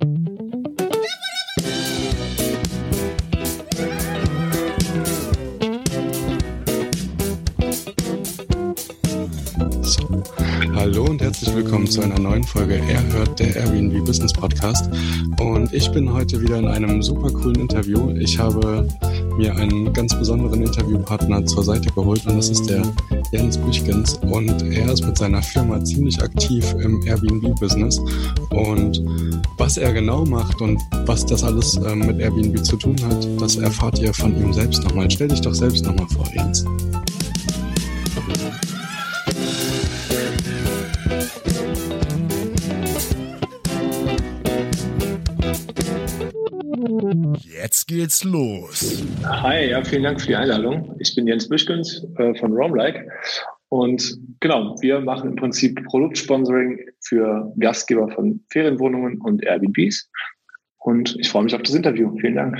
Hallo und herzlich willkommen zu einer neuen Folge Er hört der Airbnb Business Podcast. Und ich bin heute wieder in einem super coolen Interview. Ich habe mir einen ganz besonderen Interviewpartner zur Seite geholt und das ist der Jens Büchgens. Und er ist mit seiner Firma ziemlich aktiv im Airbnb-Business. Und was er genau macht und was das alles ähm, mit Airbnb zu tun hat, das erfahrt ihr von ihm selbst nochmal. Stell dich doch selbst nochmal vor, Jens. Geht's los. Hi, ja, vielen Dank für die Einladung. Ich bin Jens Büschkens äh, von Roamlike und genau, wir machen im Prinzip Produktsponsoring für Gastgeber von Ferienwohnungen und Airbnbs. Und ich freue mich auf das Interview. Vielen Dank.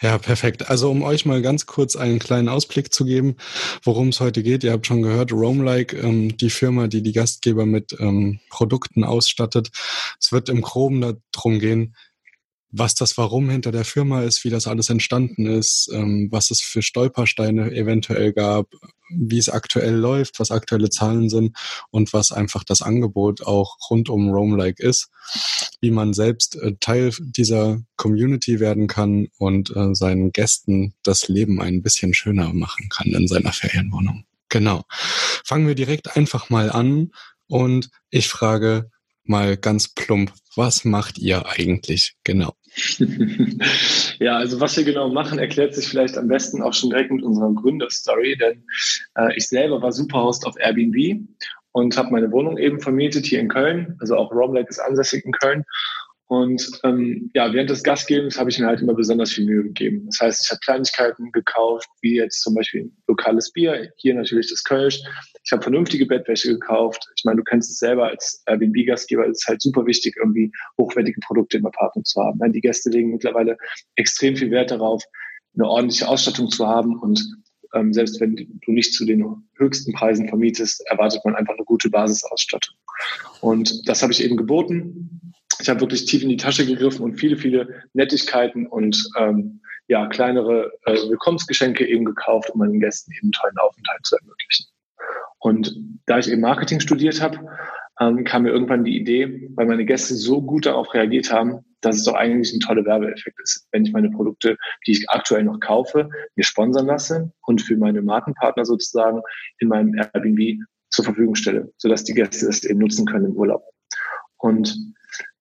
Ja, perfekt. Also um euch mal ganz kurz einen kleinen Ausblick zu geben, worum es heute geht. Ihr habt schon gehört, Roamlike, ähm, die Firma, die die Gastgeber mit ähm, Produkten ausstattet. Es wird im Groben darum gehen, was das Warum hinter der Firma ist, wie das alles entstanden ist, ähm, was es für Stolpersteine eventuell gab, wie es aktuell läuft, was aktuelle Zahlen sind und was einfach das Angebot auch rund um Roam-like ist, wie man selbst äh, Teil dieser Community werden kann und äh, seinen Gästen das Leben ein bisschen schöner machen kann in seiner Ferienwohnung. Genau. Fangen wir direkt einfach mal an und ich frage mal ganz plump, was macht ihr eigentlich genau? ja, also was wir genau machen, erklärt sich vielleicht am besten auch schon direkt mit unserer Gründerstory, denn äh, ich selber war Superhost auf Airbnb und habe meine Wohnung eben vermietet hier in Köln. Also auch Romlake ist ansässig in Köln und ähm, ja, während des Gastgebens habe ich mir halt immer besonders viel Mühe gegeben. Das heißt, ich habe Kleinigkeiten gekauft, wie jetzt zum Beispiel ein lokales Bier, hier natürlich das Kölsch. Ich habe vernünftige Bettwäsche gekauft. Ich meine, du kennst es selber als Airbnb-Gastgeber, es ist halt super wichtig, irgendwie hochwertige Produkte im Apartment zu haben. Die Gäste legen mittlerweile extrem viel Wert darauf, eine ordentliche Ausstattung zu haben und ähm, selbst wenn du nicht zu den höchsten Preisen vermietest, erwartet man einfach eine gute Basisausstattung. Und das habe ich eben geboten ich habe wirklich tief in die Tasche gegriffen und viele, viele Nettigkeiten und ähm, ja, kleinere äh, Willkommensgeschenke eben gekauft, um meinen Gästen eben einen tollen Aufenthalt zu ermöglichen. Und da ich eben Marketing studiert habe, ähm, kam mir irgendwann die Idee, weil meine Gäste so gut darauf reagiert haben, dass es doch eigentlich ein toller Werbeeffekt ist, wenn ich meine Produkte, die ich aktuell noch kaufe, mir sponsern lasse und für meine Markenpartner sozusagen in meinem Airbnb zur Verfügung stelle, sodass die Gäste das eben nutzen können im Urlaub. Und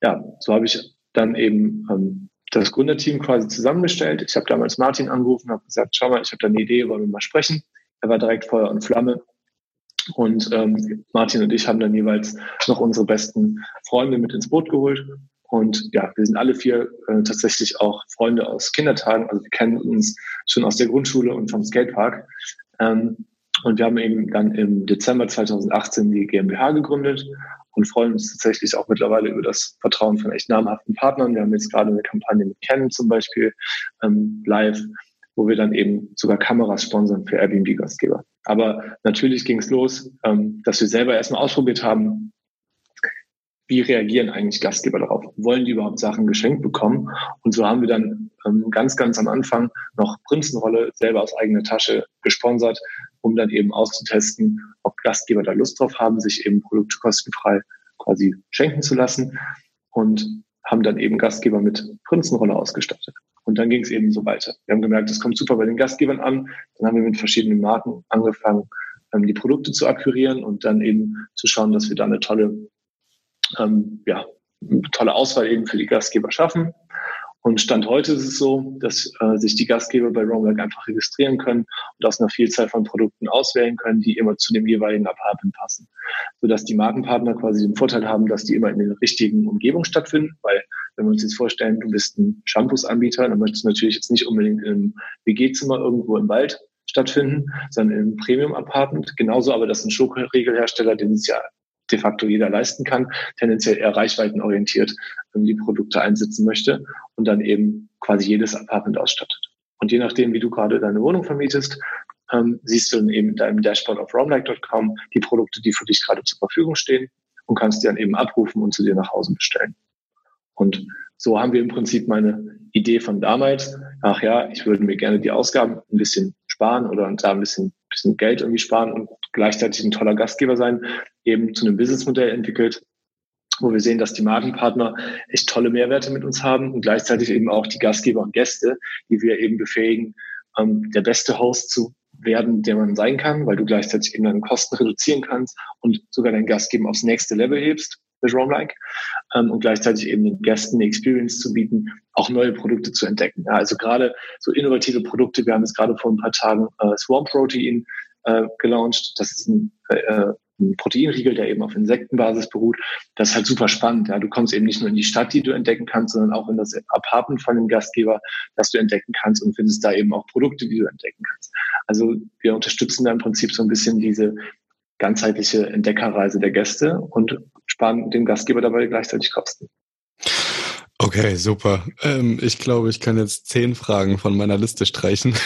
ja, so habe ich dann eben ähm, das Gründerteam quasi zusammengestellt. Ich habe damals Martin angerufen, habe gesagt, schau mal, ich habe da eine Idee, wollen wir mal sprechen. Er war direkt Feuer und Flamme. Und ähm, Martin und ich haben dann jeweils noch unsere besten Freunde mit ins Boot geholt. Und ja, wir sind alle vier äh, tatsächlich auch Freunde aus Kindertagen. Also wir kennen uns schon aus der Grundschule und vom Skatepark. Ähm, und wir haben eben dann im Dezember 2018 die GmbH gegründet und freuen uns tatsächlich auch mittlerweile über das Vertrauen von echt namhaften Partnern. Wir haben jetzt gerade eine Kampagne mit Canon zum Beispiel ähm, live, wo wir dann eben sogar Kameras sponsern für Airbnb-Gastgeber. Aber natürlich ging es los, ähm, dass wir selber erstmal ausprobiert haben, wie reagieren eigentlich Gastgeber darauf? Wollen die überhaupt Sachen geschenkt bekommen? Und so haben wir dann ähm, ganz, ganz am Anfang noch Prinzenrolle selber aus eigener Tasche gesponsert, um dann eben auszutesten, ob Gastgeber da Lust drauf haben, sich eben Produkte kostenfrei quasi schenken zu lassen und haben dann eben Gastgeber mit Prinzenrolle ausgestattet. Und dann ging es eben so weiter. Wir haben gemerkt, es kommt super bei den Gastgebern an. Dann haben wir mit verschiedenen Marken angefangen, ähm, die Produkte zu akquirieren und dann eben zu schauen, dass wir da eine tolle ähm, ja, tolle Auswahl eben für die Gastgeber schaffen. Und Stand heute ist es so, dass äh, sich die Gastgeber bei Roamwork einfach registrieren können und aus einer Vielzahl von Produkten auswählen können, die immer zu dem jeweiligen Apartment passen. Sodass die Markenpartner quasi den Vorteil haben, dass die immer in der richtigen Umgebung stattfinden, weil wenn wir uns jetzt vorstellen, du bist ein Shampoos-Anbieter, dann möchtest du natürlich jetzt nicht unbedingt im WG-Zimmer irgendwo im Wald stattfinden, sondern im Premium-Apartment. Genauso aber, dass ein Schokoregelhersteller, den es ja de facto jeder leisten kann, tendenziell eher reichweitenorientiert die Produkte einsetzen möchte und dann eben quasi jedes Apartment ausstattet. Und je nachdem, wie du gerade deine Wohnung vermietest, ähm, siehst du dann eben in deinem Dashboard auf roamlike.com die Produkte, die für dich gerade zur Verfügung stehen und kannst die dann eben abrufen und zu dir nach Hause bestellen. Und so haben wir im Prinzip meine Idee von damals. Ach ja, ich würde mir gerne die Ausgaben ein bisschen sparen oder da ein bisschen, bisschen Geld irgendwie sparen und gleichzeitig ein toller Gastgeber sein, eben zu einem Businessmodell entwickelt, wo wir sehen, dass die Markenpartner echt tolle Mehrwerte mit uns haben und gleichzeitig eben auch die Gastgeber und Gäste, die wir eben befähigen, ähm, der beste Host zu werden, der man sein kann, weil du gleichzeitig eben deine Kosten reduzieren kannst und sogar deinen Gastgeber aufs nächste Level hebst mit Roam-like ähm, und gleichzeitig eben den Gästen eine Experience zu bieten, auch neue Produkte zu entdecken. Ja, also gerade so innovative Produkte, wir haben jetzt gerade vor ein paar Tagen äh, Swarm Protein äh, gelauncht. Das ist ein, äh, ein Proteinriegel, der eben auf Insektenbasis beruht. Das ist halt super spannend. Ja. Du kommst eben nicht nur in die Stadt, die du entdecken kannst, sondern auch in das Apartment von dem Gastgeber, das du entdecken kannst und findest da eben auch Produkte, die du entdecken kannst. Also wir unterstützen da im Prinzip so ein bisschen diese ganzheitliche Entdeckerreise der Gäste und sparen dem Gastgeber dabei gleichzeitig Kosten. Okay, super. Ähm, ich glaube, ich kann jetzt zehn Fragen von meiner Liste streichen.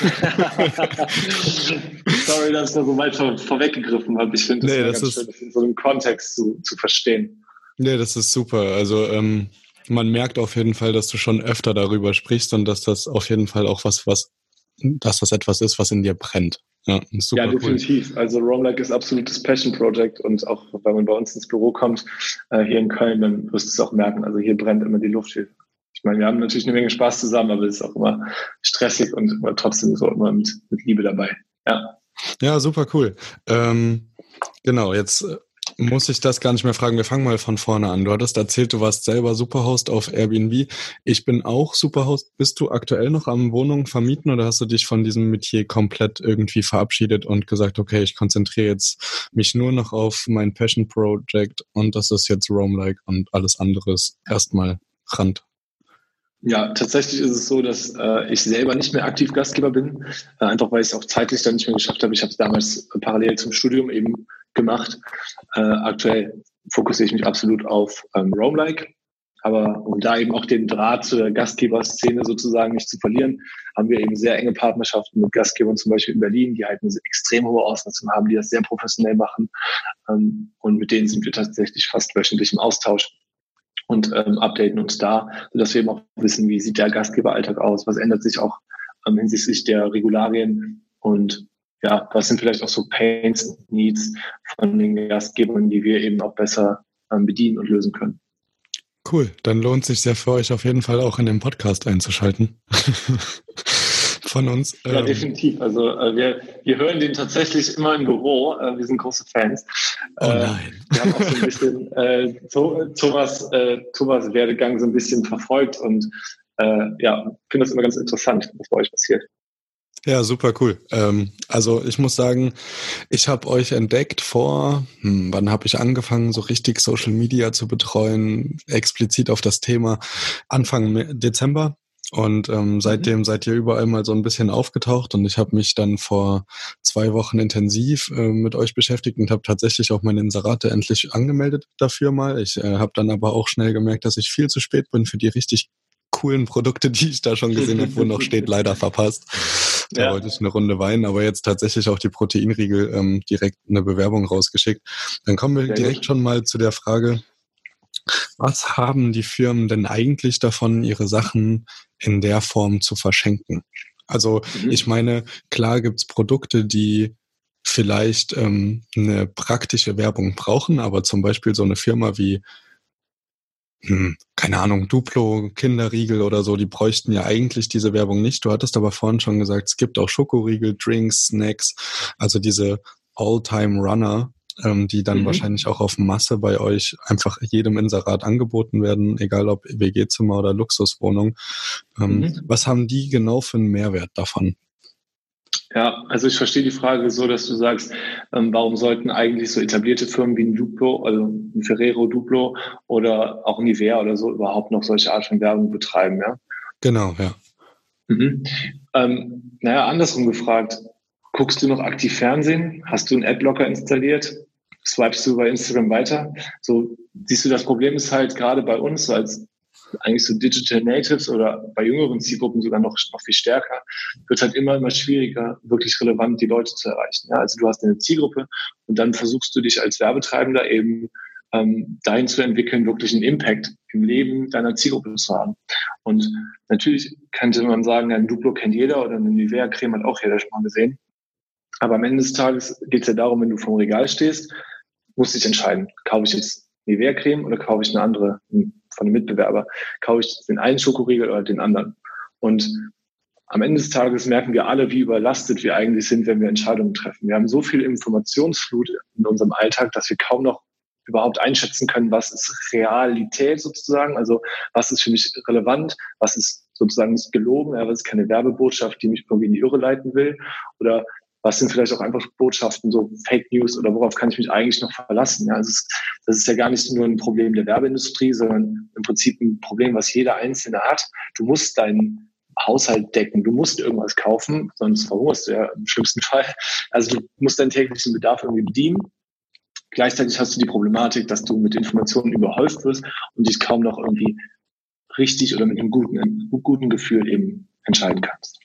Sorry, dass ich da so weit vor, vorweggegriffen habe. Ich finde, nee, das ist schön, das in so einem Kontext zu, zu verstehen. Nee, das ist super. Also ähm, man merkt auf jeden Fall, dass du schon öfter darüber sprichst und dass das auf jeden Fall auch was, was, dass das etwas ist, was in dir brennt. Ja, super ja definitiv. Cool. Also Roamlike ist absolutes Passion Project und auch wenn man bei uns ins Büro kommt, äh, hier in Köln, dann wirst du es auch merken. Also hier brennt immer die Luft. Hier. Ich meine, wir haben natürlich eine Menge Spaß zusammen, aber es ist auch immer stressig und aber trotzdem so immer mit, mit Liebe dabei. Ja. Ja, super cool. Ähm, genau, jetzt äh, muss ich das gar nicht mehr fragen. Wir fangen mal von vorne an. Du hattest erzählt, du warst selber Superhost auf Airbnb. Ich bin auch Superhost. Bist du aktuell noch am Wohnungen vermieten oder hast du dich von diesem Metier komplett irgendwie verabschiedet und gesagt, okay, ich konzentriere jetzt mich nur noch auf mein Passion Project und das ist jetzt Roam-like und alles andere erstmal Rand. Ja, tatsächlich ist es so, dass äh, ich selber nicht mehr aktiv Gastgeber bin, äh, einfach weil ich es auch zeitlich dann nicht mehr geschafft habe. Ich habe es damals parallel zum Studium eben gemacht. Äh, aktuell fokussiere ich mich absolut auf ähm, Roam-like. Aber um da eben auch den Draht zur Gastgeberszene sozusagen nicht zu verlieren, haben wir eben sehr enge Partnerschaften mit Gastgebern, zum Beispiel in Berlin, die halt eine extrem hohe Auslastung haben, die das sehr professionell machen. Ähm, und mit denen sind wir tatsächlich fast wöchentlich im Austausch und ähm, updaten uns da, sodass wir eben auch wissen, wie sieht der Gastgeberalltag aus, was ändert sich auch ähm, hinsichtlich der Regularien und ja, was sind vielleicht auch so Pains, Needs von den Gastgebern, die wir eben auch besser ähm, bedienen und lösen können. Cool, dann lohnt sich sehr für euch auf jeden Fall auch in den Podcast einzuschalten. von uns. Ja, ähm, definitiv. Also äh, wir, wir hören den tatsächlich immer im Büro. Äh, wir sind große Fans. Oh äh, nein. wir haben auch so ein bisschen äh, Thomas, äh, Thomas Werdegang so ein bisschen verfolgt und äh, ja, finde das immer ganz interessant, was bei euch passiert. Ja, super cool. Ähm, also ich muss sagen, ich habe euch entdeckt vor, hm, wann habe ich angefangen, so richtig Social Media zu betreuen, explizit auf das Thema Anfang Dezember. Und ähm, mhm. seitdem seid ihr überall mal so ein bisschen aufgetaucht und ich habe mich dann vor zwei Wochen intensiv äh, mit euch beschäftigt und habe tatsächlich auch meine Inserate endlich angemeldet dafür mal. Ich äh, habe dann aber auch schnell gemerkt, dass ich viel zu spät bin für die richtig coolen Produkte, die ich da schon gesehen habe, wo noch steht, leider verpasst. Da ja. wollte ich eine Runde weinen, aber jetzt tatsächlich auch die Proteinriegel ähm, direkt eine Bewerbung rausgeschickt. Dann kommen wir Sehr direkt gut. schon mal zu der Frage, was haben die Firmen denn eigentlich davon, ihre Sachen in der Form zu verschenken? Also mhm. ich meine, klar gibt's Produkte, die vielleicht ähm, eine praktische Werbung brauchen, aber zum Beispiel so eine Firma wie hm, keine Ahnung, Duplo, Kinderriegel oder so, die bräuchten ja eigentlich diese Werbung nicht. Du hattest aber vorhin schon gesagt, es gibt auch Schokoriegel, Drinks, Snacks, also diese All-Time-Runner, ähm, die dann mhm. wahrscheinlich auch auf Masse bei euch einfach jedem Inserat angeboten werden, egal ob WG-Zimmer oder Luxuswohnung. Ähm, mhm. Was haben die genau für einen Mehrwert davon? Ja, also ich verstehe die Frage so, dass du sagst, ähm, warum sollten eigentlich so etablierte Firmen wie ein Duplo, also ein Ferrero Duplo oder auch Nivea oder so überhaupt noch solche Art von Werbung betreiben, ja? Genau, ja. Mhm. Ähm, naja, andersrum gefragt, guckst du noch aktiv Fernsehen? Hast du einen Adblocker installiert? Swipest du bei Instagram weiter? So, siehst du, das Problem ist halt gerade bei uns so als eigentlich so Digital Natives oder bei jüngeren Zielgruppen sogar noch, noch viel stärker, wird halt immer, immer schwieriger, wirklich relevant die Leute zu erreichen. Ja, also du hast eine Zielgruppe und dann versuchst du dich als Werbetreibender eben ähm, dahin zu entwickeln, wirklich einen Impact im Leben deiner Zielgruppe zu haben. Und natürlich könnte man sagen, ein Duplo kennt jeder oder eine Nivea-Creme hat auch jeder schon mal gesehen. Aber am Ende des Tages geht es ja darum, wenn du vom Regal stehst, musst du dich entscheiden, kaufe ich jetzt Nivea-Creme oder kaufe ich eine andere von einem Mitbewerber? Kaufe ich den einen Schokoriegel oder den anderen? Und am Ende des Tages merken wir alle, wie überlastet wir eigentlich sind, wenn wir Entscheidungen treffen. Wir haben so viel Informationsflut in unserem Alltag, dass wir kaum noch überhaupt einschätzen können, was ist Realität sozusagen, also was ist für mich relevant, was ist sozusagen nicht gelogen, was ist keine Werbebotschaft, die mich irgendwie in die Irre leiten will oder was sind vielleicht auch einfach Botschaften, so Fake News oder worauf kann ich mich eigentlich noch verlassen? Ja, also das ist ja gar nicht nur ein Problem der Werbeindustrie, sondern im Prinzip ein Problem, was jeder Einzelne hat. Du musst deinen Haushalt decken. Du musst irgendwas kaufen, sonst verhungerst du ja im schlimmsten Fall. Also du musst deinen täglichen Bedarf irgendwie bedienen. Gleichzeitig hast du die Problematik, dass du mit Informationen überhäuft wirst und dich kaum noch irgendwie richtig oder mit einem guten, guten Gefühl eben entscheiden kannst.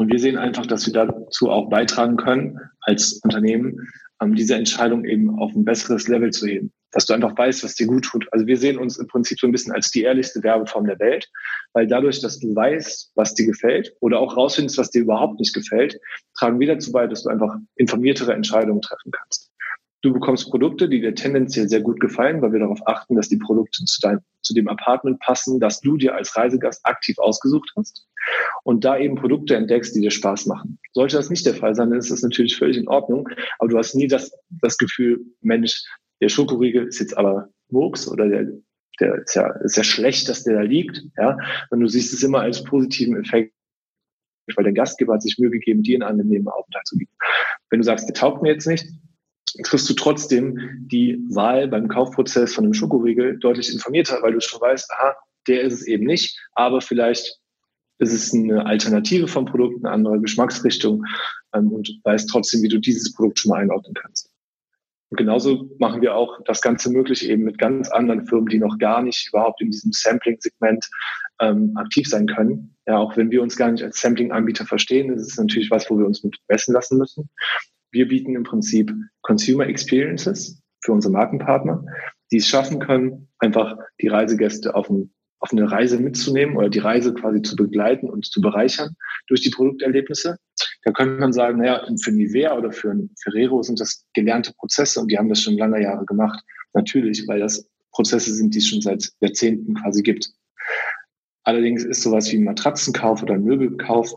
Und wir sehen einfach, dass wir dazu auch beitragen können, als Unternehmen, ähm, diese Entscheidung eben auf ein besseres Level zu heben. Dass du einfach weißt, was dir gut tut. Also wir sehen uns im Prinzip so ein bisschen als die ehrlichste Werbeform der Welt, weil dadurch, dass du weißt, was dir gefällt oder auch rausfindest, was dir überhaupt nicht gefällt, tragen wir dazu bei, dass du einfach informiertere Entscheidungen treffen kannst. Du bekommst Produkte, die dir tendenziell sehr gut gefallen, weil wir darauf achten, dass die Produkte zu, dein, zu dem Apartment passen, das du dir als Reisegast aktiv ausgesucht hast. Und da eben Produkte entdeckst, die dir Spaß machen. Sollte das nicht der Fall sein, dann ist das natürlich völlig in Ordnung. Aber du hast nie das, das Gefühl, Mensch, der Schokoriegel ist jetzt aber Murks oder der, der ist ja, ist ja schlecht, dass der da liegt. Ja, und du siehst es immer als positiven Effekt, weil der Gastgeber hat sich Mühe gegeben, dir einen angenehmen Aufenthalt zu bieten. Wenn du sagst, der taugt mir jetzt nicht, triffst du trotzdem die Wahl beim Kaufprozess von einem Schokoriegel deutlich informierter, weil du schon weißt, aha, der ist es eben nicht, aber vielleicht ist es eine Alternative vom Produkt, eine andere Geschmacksrichtung ähm, und weißt trotzdem, wie du dieses Produkt schon mal einordnen kannst. Und genauso machen wir auch das Ganze möglich eben mit ganz anderen Firmen, die noch gar nicht überhaupt in diesem Sampling-Segment ähm, aktiv sein können. Ja, auch wenn wir uns gar nicht als Sampling-Anbieter verstehen, ist es natürlich was, wo wir uns mit messen lassen müssen. Wir bieten im Prinzip Consumer Experiences für unsere Markenpartner, die es schaffen können, einfach die Reisegäste auf, ein, auf eine Reise mitzunehmen oder die Reise quasi zu begleiten und zu bereichern durch die Produkterlebnisse. Da könnte man sagen, naja, für Nivea oder für Ferrero sind das gelernte Prozesse und die haben das schon lange Jahre gemacht. Natürlich, weil das Prozesse sind, die es schon seit Jahrzehnten quasi gibt. Allerdings ist sowas wie ein Matratzenkauf oder ein Möbelkauf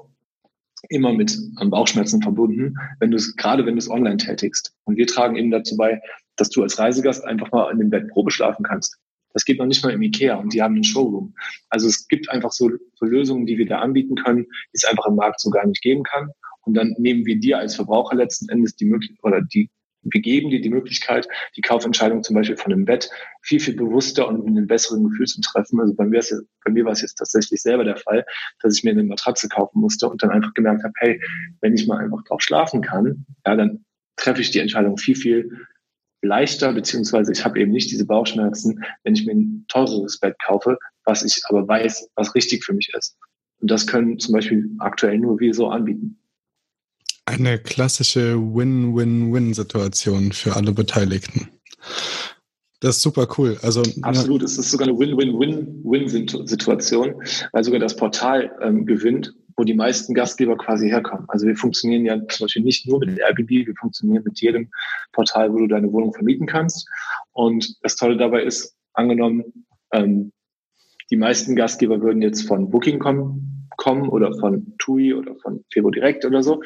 immer mit Bauchschmerzen verbunden, wenn du es, gerade wenn du es online tätigst. Und wir tragen eben dazu bei, dass du als Reisegast einfach mal in dem Bett Probe schlafen kannst. Das geht noch nicht mal im Ikea und die haben einen Showroom. Also es gibt einfach so, so Lösungen, die wir da anbieten können, die es einfach im Markt so gar nicht geben kann. Und dann nehmen wir dir als Verbraucher letzten Endes die Möglichkeit oder die wir geben dir die Möglichkeit, die Kaufentscheidung zum Beispiel von einem Bett viel, viel bewusster und mit einem besseren Gefühl zu treffen. Also bei mir, ist, bei mir war es jetzt tatsächlich selber der Fall, dass ich mir eine Matratze kaufen musste und dann einfach gemerkt habe, hey, wenn ich mal einfach drauf schlafen kann, ja, dann treffe ich die Entscheidung viel, viel leichter, beziehungsweise ich habe eben nicht diese Bauchschmerzen, wenn ich mir ein teureres Bett kaufe, was ich aber weiß, was richtig für mich ist. Und das können zum Beispiel aktuell nur wir so anbieten. Eine klassische Win-Win-Win-Situation für alle Beteiligten. Das ist super cool. Also absolut, es ist sogar eine Win-Win-Win-Win-Situation, weil sogar das Portal ähm, gewinnt, wo die meisten Gastgeber quasi herkommen. Also wir funktionieren ja zum Beispiel nicht nur mit Airbnb, wir funktionieren mit jedem Portal, wo du deine Wohnung vermieten kannst. Und das Tolle dabei ist, angenommen, ähm, die meisten Gastgeber würden jetzt von Booking kommen, kommen oder von TUI oder von Febo Direkt oder so,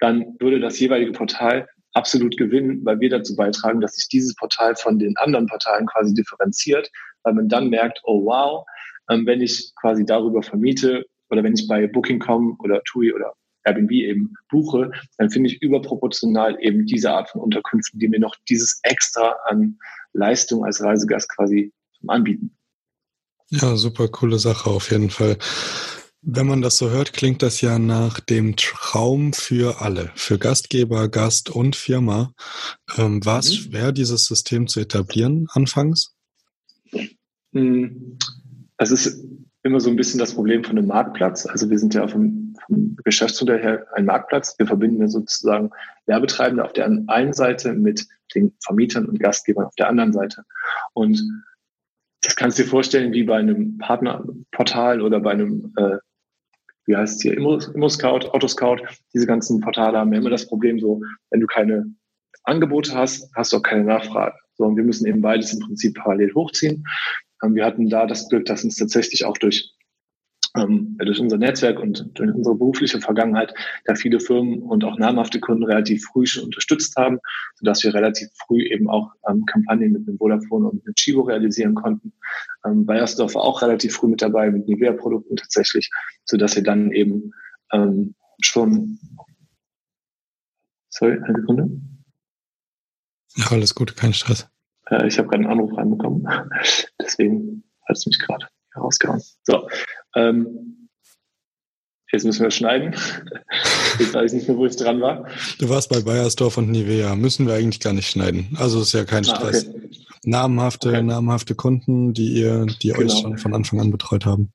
dann würde das jeweilige Portal absolut gewinnen, weil wir dazu beitragen, dass sich dieses Portal von den anderen Portalen quasi differenziert, weil man dann merkt, oh wow, ähm, wenn ich quasi darüber vermiete oder wenn ich bei Booking.com oder TUI oder Airbnb eben buche, dann finde ich überproportional eben diese Art von Unterkünften, die mir noch dieses extra an Leistung als Reisegast quasi anbieten. Ja, super coole Sache auf jeden Fall. Wenn man das so hört, klingt das ja nach dem Traum für alle, für Gastgeber, Gast und Firma. Ähm, war es mhm. schwer, dieses System zu etablieren anfangs? Hm, es ist immer so ein bisschen das Problem von einem Marktplatz. Also wir sind ja vom, vom Geschäftsmodell her ein Marktplatz. Wir verbinden ja sozusagen Werbetreibende auf der einen Seite mit den Vermietern und Gastgebern auf der anderen Seite. Und das kannst du dir vorstellen wie bei einem Partnerportal oder bei einem, äh, wie heißt es hier, Immo, Immo Scout, Autoscout. Diese ganzen Portale haben ja immer das Problem so, wenn du keine Angebote hast, hast du auch keine Nachfrage. So, und wir müssen eben beides im Prinzip parallel hochziehen. Ähm, wir hatten da das Glück, dass uns tatsächlich auch durch ähm, durch unser Netzwerk und durch unsere berufliche Vergangenheit da viele Firmen und auch namhafte Kunden relativ früh schon unterstützt haben, sodass wir relativ früh eben auch ähm, Kampagnen mit dem Vodafone und mit Chivo realisieren konnten. Ähm, Bayersdorf war auch relativ früh mit dabei, mit Nivea-Produkten tatsächlich, sodass wir dann eben ähm, schon Sorry, eine Sekunde. Ja, alles gut, kein Stress. Äh, ich habe gerade einen Anruf reinbekommen. Deswegen hat es mich gerade herausgehauen. So. Ähm, jetzt müssen wir schneiden. Jetzt weiß ich nicht mehr, wo ich dran war. Du warst bei Bayersdorf und Nivea. Müssen wir eigentlich gar nicht schneiden. Also ist ja kein ah, Stress. Okay. Namhafte, okay. namhafte Kunden, die ihr, die genau. euch schon von Anfang an betreut haben.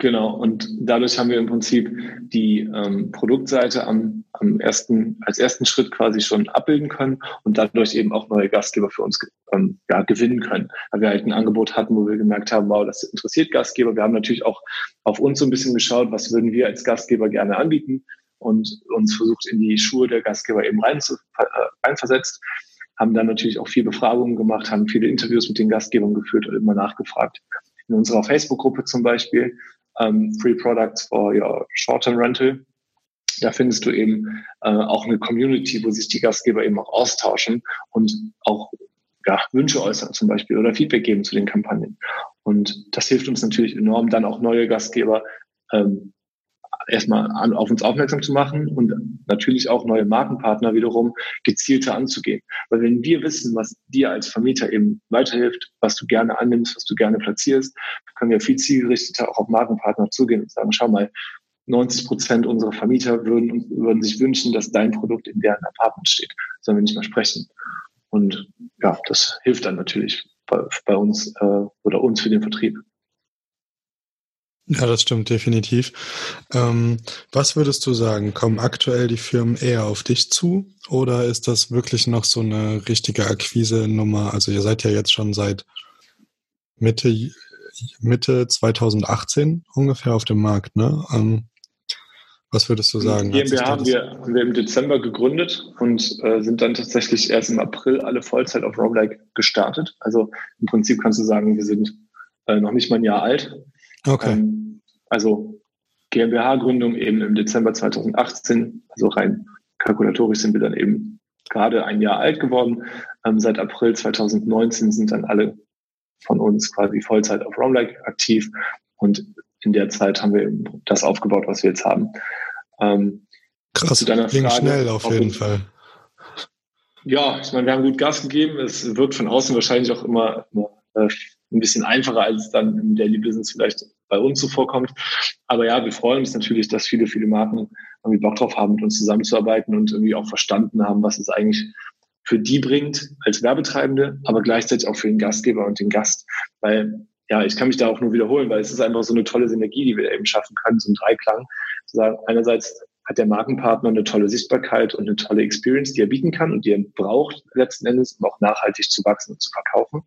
Genau, und dadurch haben wir im Prinzip die ähm, Produktseite am, am ersten, als ersten Schritt quasi schon abbilden können und dadurch eben auch neue Gastgeber für uns ähm, ja, gewinnen können. Weil wir halt ein Angebot hatten, wo wir gemerkt haben, wow, das interessiert Gastgeber. Wir haben natürlich auch auf uns so ein bisschen geschaut, was würden wir als Gastgeber gerne anbieten und uns versucht, in die Schuhe der Gastgeber eben rein zu, äh, reinversetzt. Haben dann natürlich auch viel Befragungen gemacht, haben viele Interviews mit den Gastgebern geführt und immer nachgefragt. In unserer Facebook-Gruppe zum Beispiel ähm, Free Products for Your Short-Term Rental. Da findest du eben äh, auch eine Community, wo sich die Gastgeber eben auch austauschen und auch ja, Wünsche äußern zum Beispiel oder Feedback geben zu den Kampagnen. Und das hilft uns natürlich enorm, dann auch neue Gastgeber ähm, erstmal auf uns aufmerksam zu machen und natürlich auch neue Markenpartner wiederum gezielter anzugehen. Weil wenn wir wissen, was dir als Vermieter eben weiterhilft, was du gerne annimmst, was du gerne platzierst, können wir viel zielgerichteter auch auf Markenpartner zugehen und sagen, schau mal, 90 Prozent unserer Vermieter würden, würden sich wünschen, dass dein Produkt in deren Apartment steht. Sollen wir nicht mal sprechen. Und ja, das hilft dann natürlich bei, bei uns äh, oder uns für den Vertrieb. Ja, das stimmt definitiv. Ähm, was würdest du sagen? Kommen aktuell die Firmen eher auf dich zu oder ist das wirklich noch so eine richtige Akquise-Nummer? Also ihr seid ja jetzt schon seit Mitte, Mitte 2018 ungefähr auf dem Markt, ne? Ähm, was würdest du sagen? Die GmbH haben wir, haben wir im Dezember gegründet und äh, sind dann tatsächlich erst im April alle Vollzeit auf Roamlike gestartet. Also im Prinzip kannst du sagen, wir sind äh, noch nicht mal ein Jahr alt Okay. Ähm, also GmbH-Gründung eben im Dezember 2018, also rein kalkulatorisch sind wir dann eben gerade ein Jahr alt geworden. Ähm, seit April 2019 sind dann alle von uns quasi Vollzeit auf Roamlike aktiv und in der Zeit haben wir eben das aufgebaut, was wir jetzt haben. Ähm, Krass, ging schnell auf jeden Fall. Ja, ich meine, wir haben gut Gas gegeben. Es wird von außen wahrscheinlich auch immer, immer äh, ein bisschen einfacher, als es dann im Daily Business vielleicht bei uns so vorkommt. Aber ja, wir freuen uns natürlich, dass viele, viele Marken irgendwie Bock drauf haben, mit uns zusammenzuarbeiten und irgendwie auch verstanden haben, was es eigentlich für die bringt als Werbetreibende, aber gleichzeitig auch für den Gastgeber und den Gast. Weil, ja, ich kann mich da auch nur wiederholen, weil es ist einfach so eine tolle Synergie, die wir eben schaffen können, so ein Dreiklang. Zu sagen, einerseits hat der Markenpartner eine tolle Sichtbarkeit und eine tolle Experience, die er bieten kann und die er braucht letzten Endes, um auch nachhaltig zu wachsen und zu verkaufen.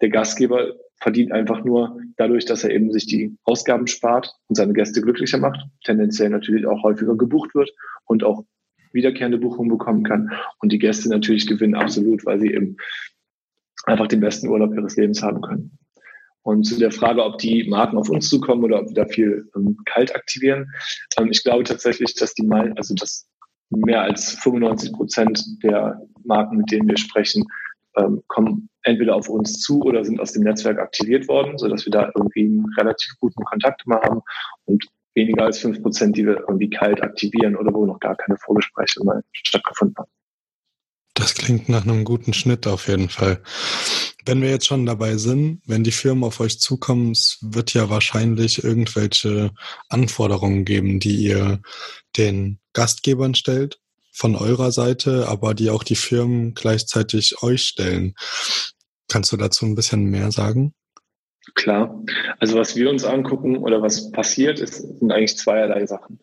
Der Gastgeber verdient einfach nur dadurch, dass er eben sich die Ausgaben spart und seine Gäste glücklicher macht, tendenziell natürlich auch häufiger gebucht wird und auch wiederkehrende Buchungen bekommen kann. Und die Gäste natürlich gewinnen absolut, weil sie eben einfach den besten Urlaub ihres Lebens haben können. Und zu der Frage, ob die Marken auf uns zukommen oder ob wir da viel ähm, kalt aktivieren. Ähm, ich glaube tatsächlich, dass die mal, also dass mehr als 95 Prozent der Marken, mit denen wir sprechen, ähm, kommen entweder auf uns zu oder sind aus dem Netzwerk aktiviert worden, sodass wir da irgendwie einen relativ guten Kontakt immer haben und weniger als fünf Prozent, die wir irgendwie kalt aktivieren oder wo noch gar keine Vorgespräche mal stattgefunden haben. Das klingt nach einem guten Schnitt auf jeden Fall. Wenn wir jetzt schon dabei sind, wenn die Firmen auf euch zukommen, es wird ja wahrscheinlich irgendwelche Anforderungen geben, die ihr den Gastgebern stellt von eurer Seite, aber die auch die Firmen gleichzeitig euch stellen. Kannst du dazu ein bisschen mehr sagen? Klar. Also was wir uns angucken oder was passiert, ist, sind eigentlich zweierlei Sachen.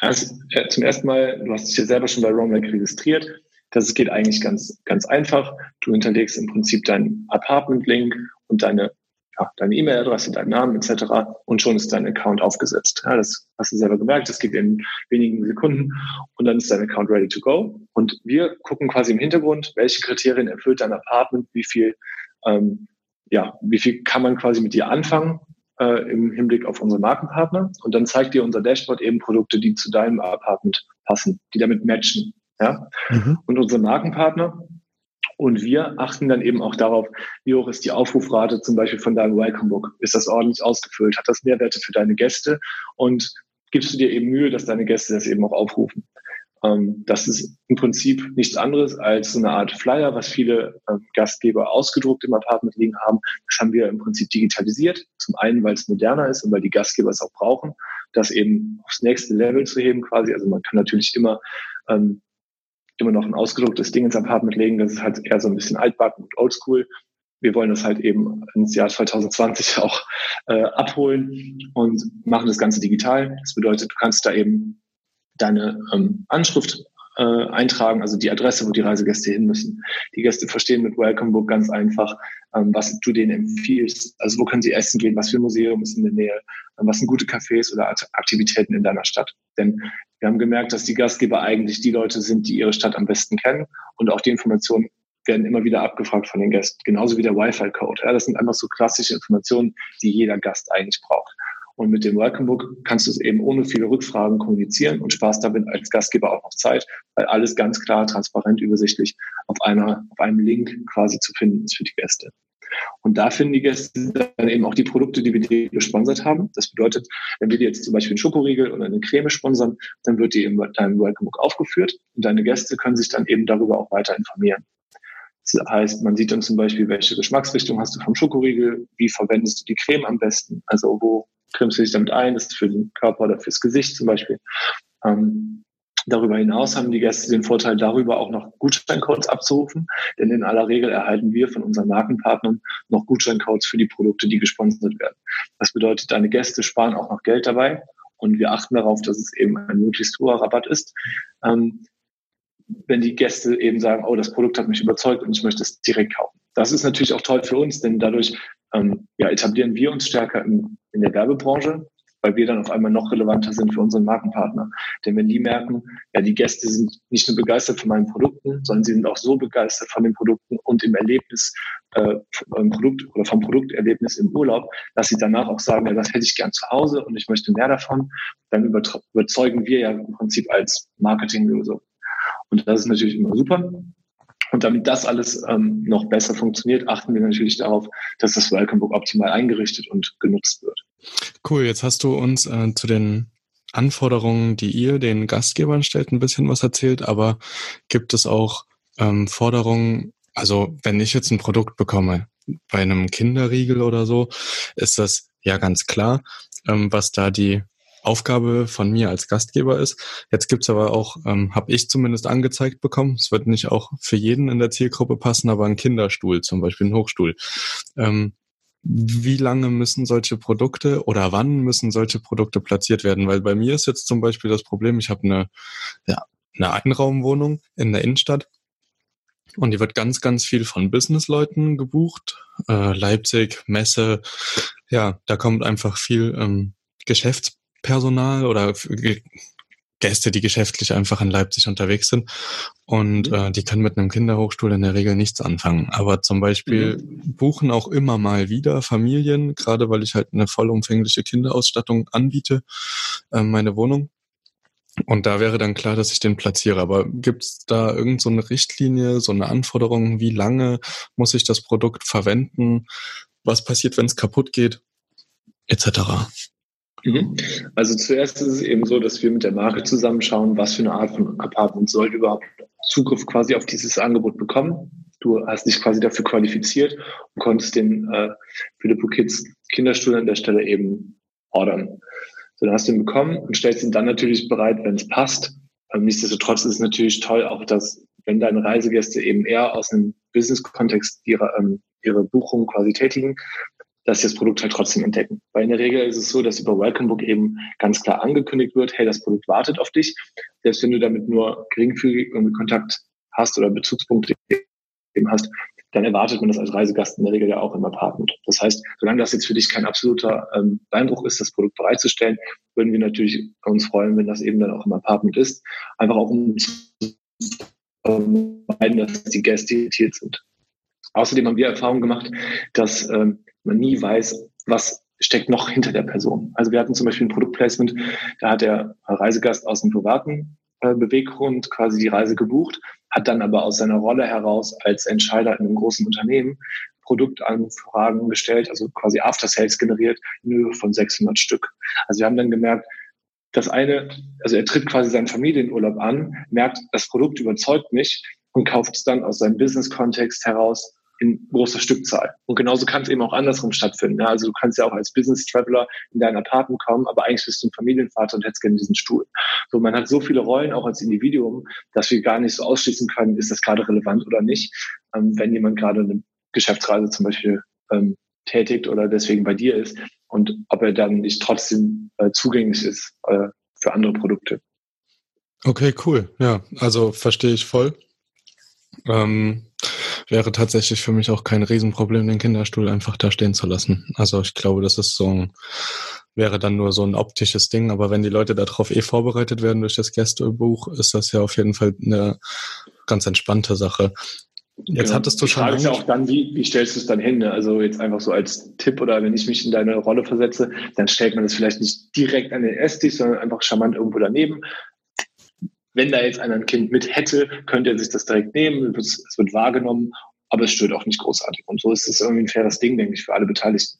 Also, zum ersten Mal, du hast dich ja selber schon bei RoamLike registriert. Das geht eigentlich ganz, ganz einfach. Du hinterlegst im Prinzip deinen Apartment-Link und deine ja, deine E-Mail-Adresse, deinen Namen etc. und schon ist dein Account aufgesetzt. Ja, das hast du selber gemerkt, das geht in wenigen Sekunden und dann ist dein Account ready to go. Und wir gucken quasi im Hintergrund, welche Kriterien erfüllt dein Apartment, wie viel, ähm, ja, wie viel kann man quasi mit dir anfangen äh, im Hinblick auf unsere Markenpartner. Und dann zeigt dir unser Dashboard eben Produkte, die zu deinem Apartment passen, die damit matchen. Ja? Mhm. Und unsere Markenpartner, und wir achten dann eben auch darauf, wie hoch ist die Aufrufrate zum Beispiel von deinem Welcome Book? Ist das ordentlich ausgefüllt? Hat das Mehrwerte für deine Gäste? Und gibst du dir eben Mühe, dass deine Gäste das eben auch aufrufen? Ähm, das ist im Prinzip nichts anderes als so eine Art Flyer, was viele ähm, Gastgeber ausgedruckt im Apartment liegen haben. Das haben wir im Prinzip digitalisiert. Zum einen, weil es moderner ist und weil die Gastgeber es auch brauchen, das eben aufs nächste Level zu heben quasi. Also man kann natürlich immer ähm, immer noch ein ausgedrucktes Ding ins Apartment legen. Das ist halt eher so ein bisschen altbacken und oldschool. Wir wollen das halt eben ins Jahr 2020 auch äh, abholen und machen das Ganze digital. Das bedeutet, du kannst da eben deine ähm, Anschrift äh, eintragen, also die Adresse, wo die Reisegäste hin müssen. Die Gäste verstehen mit Welcome Book ganz einfach, ähm, was du denen empfiehlst. Also wo können sie essen gehen, was für ein Museum ist in der Nähe, ähm, was sind gute Cafés oder Aktivitäten in deiner Stadt. Denn wir haben gemerkt, dass die Gastgeber eigentlich die Leute sind, die ihre Stadt am besten kennen und auch die Informationen werden immer wieder abgefragt von den Gästen, genauso wie der Wi-Fi-Code. Ja, das sind einfach so klassische Informationen, die jeder Gast eigentlich braucht. Und mit dem Welcome Book kannst du es eben ohne viele Rückfragen kommunizieren und sparst damit als Gastgeber auch noch Zeit, weil alles ganz klar, transparent, übersichtlich auf einer, auf einem Link quasi zu finden ist für die Gäste. Und da finden die Gäste dann eben auch die Produkte, die wir dir gesponsert haben. Das bedeutet, wenn wir dir jetzt zum Beispiel einen Schokoriegel oder eine Creme sponsern, dann wird die in deinem Welcome Book aufgeführt und deine Gäste können sich dann eben darüber auch weiter informieren. Das heißt, man sieht dann zum Beispiel, welche Geschmacksrichtung hast du vom Schokoriegel, wie verwendest du die Creme am besten, also wo cremst du dich damit ein, ist für den Körper oder fürs Gesicht zum Beispiel. Ähm, Darüber hinaus haben die Gäste den Vorteil, darüber auch noch Gutscheincodes abzurufen, denn in aller Regel erhalten wir von unseren Markenpartnern noch Gutscheincodes für die Produkte, die gesponsert werden. Das bedeutet, deine Gäste sparen auch noch Geld dabei und wir achten darauf, dass es eben ein möglichst hoher Rabatt ist. Ähm, wenn die Gäste eben sagen, oh, das Produkt hat mich überzeugt und ich möchte es direkt kaufen. Das ist natürlich auch toll für uns, denn dadurch ähm, ja, etablieren wir uns stärker in, in der Werbebranche weil wir dann auf einmal noch relevanter sind für unseren Markenpartner. Denn wenn die merken, ja, die Gäste sind nicht nur begeistert von meinen Produkten, sondern sie sind auch so begeistert von den Produkten und im Erlebnis, äh, vom Produkt oder vom Produkterlebnis im Urlaub, dass sie danach auch sagen, ja, das hätte ich gern zu Hause und ich möchte mehr davon, dann überzeugen wir ja im Prinzip als Marketinglösung. Und das ist natürlich immer super. Und damit das alles ähm, noch besser funktioniert, achten wir natürlich darauf, dass das Welcome Book optimal eingerichtet und genutzt wird. Cool, jetzt hast du uns äh, zu den Anforderungen, die ihr den Gastgebern stellt, ein bisschen was erzählt, aber gibt es auch ähm, Forderungen, also wenn ich jetzt ein Produkt bekomme, bei einem Kinderriegel oder so, ist das ja ganz klar, ähm, was da die Aufgabe von mir als Gastgeber ist. Jetzt gibt's aber auch, ähm, habe ich zumindest angezeigt bekommen, es wird nicht auch für jeden in der Zielgruppe passen, aber ein Kinderstuhl, zum Beispiel ein Hochstuhl. Ähm, wie lange müssen solche Produkte oder wann müssen solche Produkte platziert werden? Weil bei mir ist jetzt zum Beispiel das Problem, ich habe eine, ja, eine Einraumwohnung in der Innenstadt und die wird ganz, ganz viel von Businessleuten gebucht. Äh, Leipzig, Messe, ja, da kommt einfach viel ähm, Geschäfts Personal oder Gäste, die geschäftlich einfach in Leipzig unterwegs sind. Und mhm. äh, die können mit einem Kinderhochstuhl in der Regel nichts anfangen. Aber zum Beispiel mhm. buchen auch immer mal wieder Familien, gerade weil ich halt eine vollumfängliche Kinderausstattung anbiete, äh, meine Wohnung. Und da wäre dann klar, dass ich den platziere. Aber gibt es da irgend so eine Richtlinie, so eine Anforderung, wie lange muss ich das Produkt verwenden? Was passiert, wenn es kaputt geht? Etc. Mhm. Also zuerst ist es eben so, dass wir mit der Marke zusammenschauen, was für eine Art von Apartment soll überhaupt Zugriff quasi auf dieses Angebot bekommen. Du hast dich quasi dafür qualifiziert und konntest den äh, Philipp Kids Kinderstuhl an der Stelle eben ordern. So, dann hast du ihn bekommen und stellst ihn dann natürlich bereit, wenn es passt. Ähm, nichtsdestotrotz ist es natürlich toll, auch dass, wenn deine Reisegäste eben eher aus einem Business-Kontext ihre, ähm, ihre Buchung quasi tätigen, dass sie das Produkt halt trotzdem entdecken. Weil in der Regel ist es so, dass über Welcome Book eben ganz klar angekündigt wird, hey, das Produkt wartet auf dich. Selbst wenn du damit nur geringfügig irgendwie Kontakt hast oder Bezugspunkte eben hast, dann erwartet man das als Reisegast in der Regel ja auch im Apartment. Das heißt, solange das jetzt für dich kein absoluter ähm, Beinbruch ist, das Produkt bereitzustellen, würden wir natürlich uns freuen, wenn das eben dann auch im Apartment ist. Einfach auch um zu vermeiden, dass die Gäste irritiert sind. Außerdem haben wir Erfahrung gemacht, dass ähm, man nie weiß, was steckt noch hinter der Person. Also wir hatten zum Beispiel ein Produktplacement, da hat der Reisegast aus dem privaten äh, Beweggrund quasi die Reise gebucht, hat dann aber aus seiner Rolle heraus als Entscheider in einem großen Unternehmen Produktanfragen gestellt, also quasi After Sales generiert in Höhe von 600 Stück. Also wir haben dann gemerkt, das eine, also er tritt quasi seinen Familienurlaub an, merkt, das Produkt überzeugt mich und kauft es dann aus seinem Business-Kontext heraus in großer Stückzahl. Und genauso kann es eben auch andersrum stattfinden. Ja? Also du kannst ja auch als Business Traveler in dein Apartment kommen, aber eigentlich bist du ein Familienvater und hättest gerne diesen Stuhl. So, man hat so viele Rollen auch als Individuum, dass wir gar nicht so ausschließen können, ist das gerade relevant oder nicht. Ähm, wenn jemand gerade eine Geschäftsreise zum Beispiel ähm, tätigt oder deswegen bei dir ist und ob er dann nicht trotzdem äh, zugänglich ist äh, für andere Produkte. Okay, cool. Ja, also verstehe ich voll. Ähm, wäre tatsächlich für mich auch kein Riesenproblem, den Kinderstuhl einfach da stehen zu lassen. Also ich glaube, das ist so ein, wäre dann nur so ein optisches Ding, aber wenn die Leute darauf eh vorbereitet werden durch das Gästebuch, ist das ja auf jeden Fall eine ganz entspannte Sache. Jetzt genau. hattest du schon. Ist ja auch dann, wie, wie stellst du es dann hin? Ne? Also jetzt einfach so als Tipp oder wenn ich mich in deine Rolle versetze, dann stellt man das vielleicht nicht direkt an den Esstisch, sondern einfach charmant irgendwo daneben wenn da jetzt einer ein Kind mit hätte, könnte er sich das direkt nehmen, es wird wahrgenommen, aber es stört auch nicht großartig. Und so ist es irgendwie ein faires Ding, denke ich, für alle Beteiligten.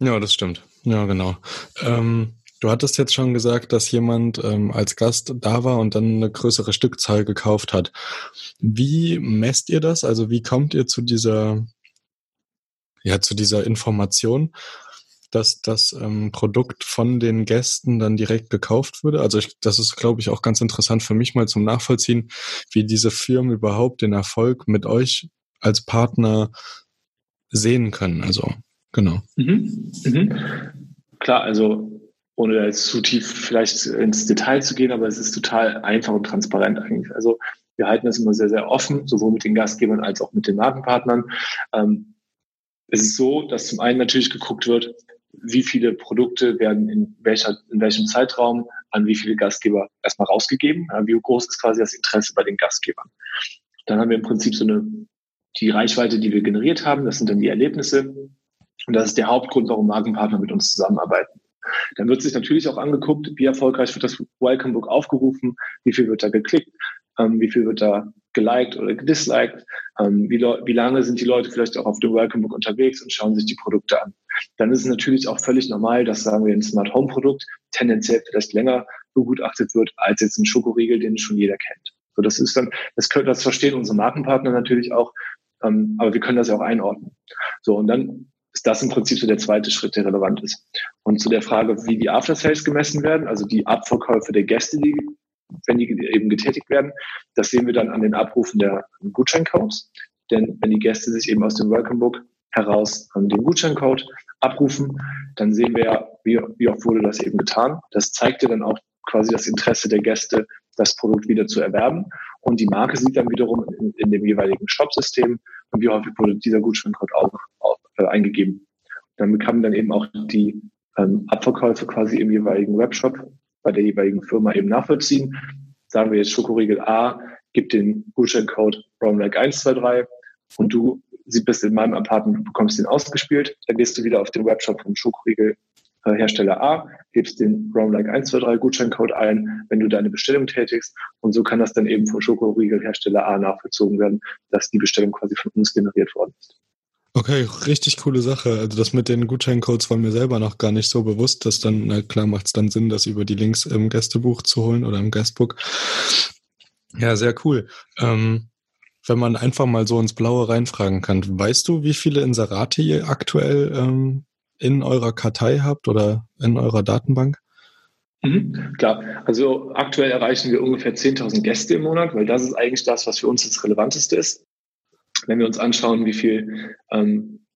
Ja, das stimmt. Ja, genau. Ähm, du hattest jetzt schon gesagt, dass jemand ähm, als Gast da war und dann eine größere Stückzahl gekauft hat. Wie messt ihr das? Also wie kommt ihr zu dieser, ja, zu dieser Information? Dass das ähm, Produkt von den Gästen dann direkt gekauft würde. Also ich, das ist, glaube ich, auch ganz interessant für mich mal zum Nachvollziehen, wie diese Firmen überhaupt den Erfolg mit euch als Partner sehen können. Also genau. Mhm. Mhm. Klar, also ohne jetzt zu tief vielleicht ins Detail zu gehen, aber es ist total einfach und transparent eigentlich. Also wir halten das immer sehr, sehr offen, sowohl mit den Gastgebern als auch mit den Markenpartnern. Ähm, es ist so, dass zum einen natürlich geguckt wird, wie viele Produkte werden in, welcher, in welchem Zeitraum an wie viele Gastgeber erstmal rausgegeben, wie groß ist quasi das Interesse bei den Gastgebern. Dann haben wir im Prinzip so eine, die Reichweite, die wir generiert haben, das sind dann die Erlebnisse. Und das ist der Hauptgrund, warum Markenpartner mit uns zusammenarbeiten. Dann wird sich natürlich auch angeguckt, wie erfolgreich wird das Welcome Book aufgerufen, wie viel wird da geklickt, ähm, wie viel wird da geliked oder gedisliked, ähm, wie, wie lange sind die Leute vielleicht auch auf dem Welcome Book unterwegs und schauen sich die Produkte an. Dann ist es natürlich auch völlig normal, dass, sagen wir, ein Smart Home Produkt tendenziell vielleicht länger begutachtet wird als jetzt ein Schokoriegel, den schon jeder kennt. So, das ist dann, das können, das verstehen unsere Markenpartner natürlich auch, ähm, aber wir können das ja auch einordnen. So, und dann ist das im Prinzip so der zweite Schritt, der relevant ist. Und zu der Frage, wie die After Sales gemessen werden, also die Abverkäufe der Gäste, die wenn die eben getätigt werden. Das sehen wir dann an den Abrufen der Gutscheincodes. Denn wenn die Gäste sich eben aus dem Welcome Book heraus den Gutscheincode abrufen, dann sehen wir ja, wie, wie oft wurde das eben getan. Das zeigt ja dann auch quasi das Interesse der Gäste, das Produkt wieder zu erwerben. Und die Marke sieht dann wiederum in, in dem jeweiligen Shop-System, wie häufig wurde dieser Gutscheincode auch, auch äh, eingegeben. Dann bekamen dann eben auch die ähm, Abverkäufe quasi im jeweiligen Webshop bei der jeweiligen Firma eben nachvollziehen. Sagen wir jetzt Schokoriegel A, gib den Gutscheincode ROMLike123 und du sie bist in meinem Apartment und bekommst den ausgespielt. Dann gehst du wieder auf den Webshop vom Schokoriegel äh, Hersteller A, gibst den ROMLike123 Gutscheincode ein, wenn du deine Bestellung tätigst. Und so kann das dann eben vom Schokoriegel Hersteller A nachvollzogen werden, dass die Bestellung quasi von uns generiert worden ist. Okay, richtig coole Sache. Also das mit den Gutscheincodes war mir selber noch gar nicht so bewusst, dass dann, na klar macht es dann Sinn, das über die Links im Gästebuch zu holen oder im Guestbook. Ja, sehr cool. Ähm, wenn man einfach mal so ins Blaue reinfragen kann, weißt du, wie viele Inserate ihr aktuell ähm, in eurer Kartei habt oder in eurer Datenbank? Mhm, klar, also aktuell erreichen wir ungefähr 10.000 Gäste im Monat, weil das ist eigentlich das, was für uns das Relevanteste ist wenn wir uns anschauen, wie viel ähm,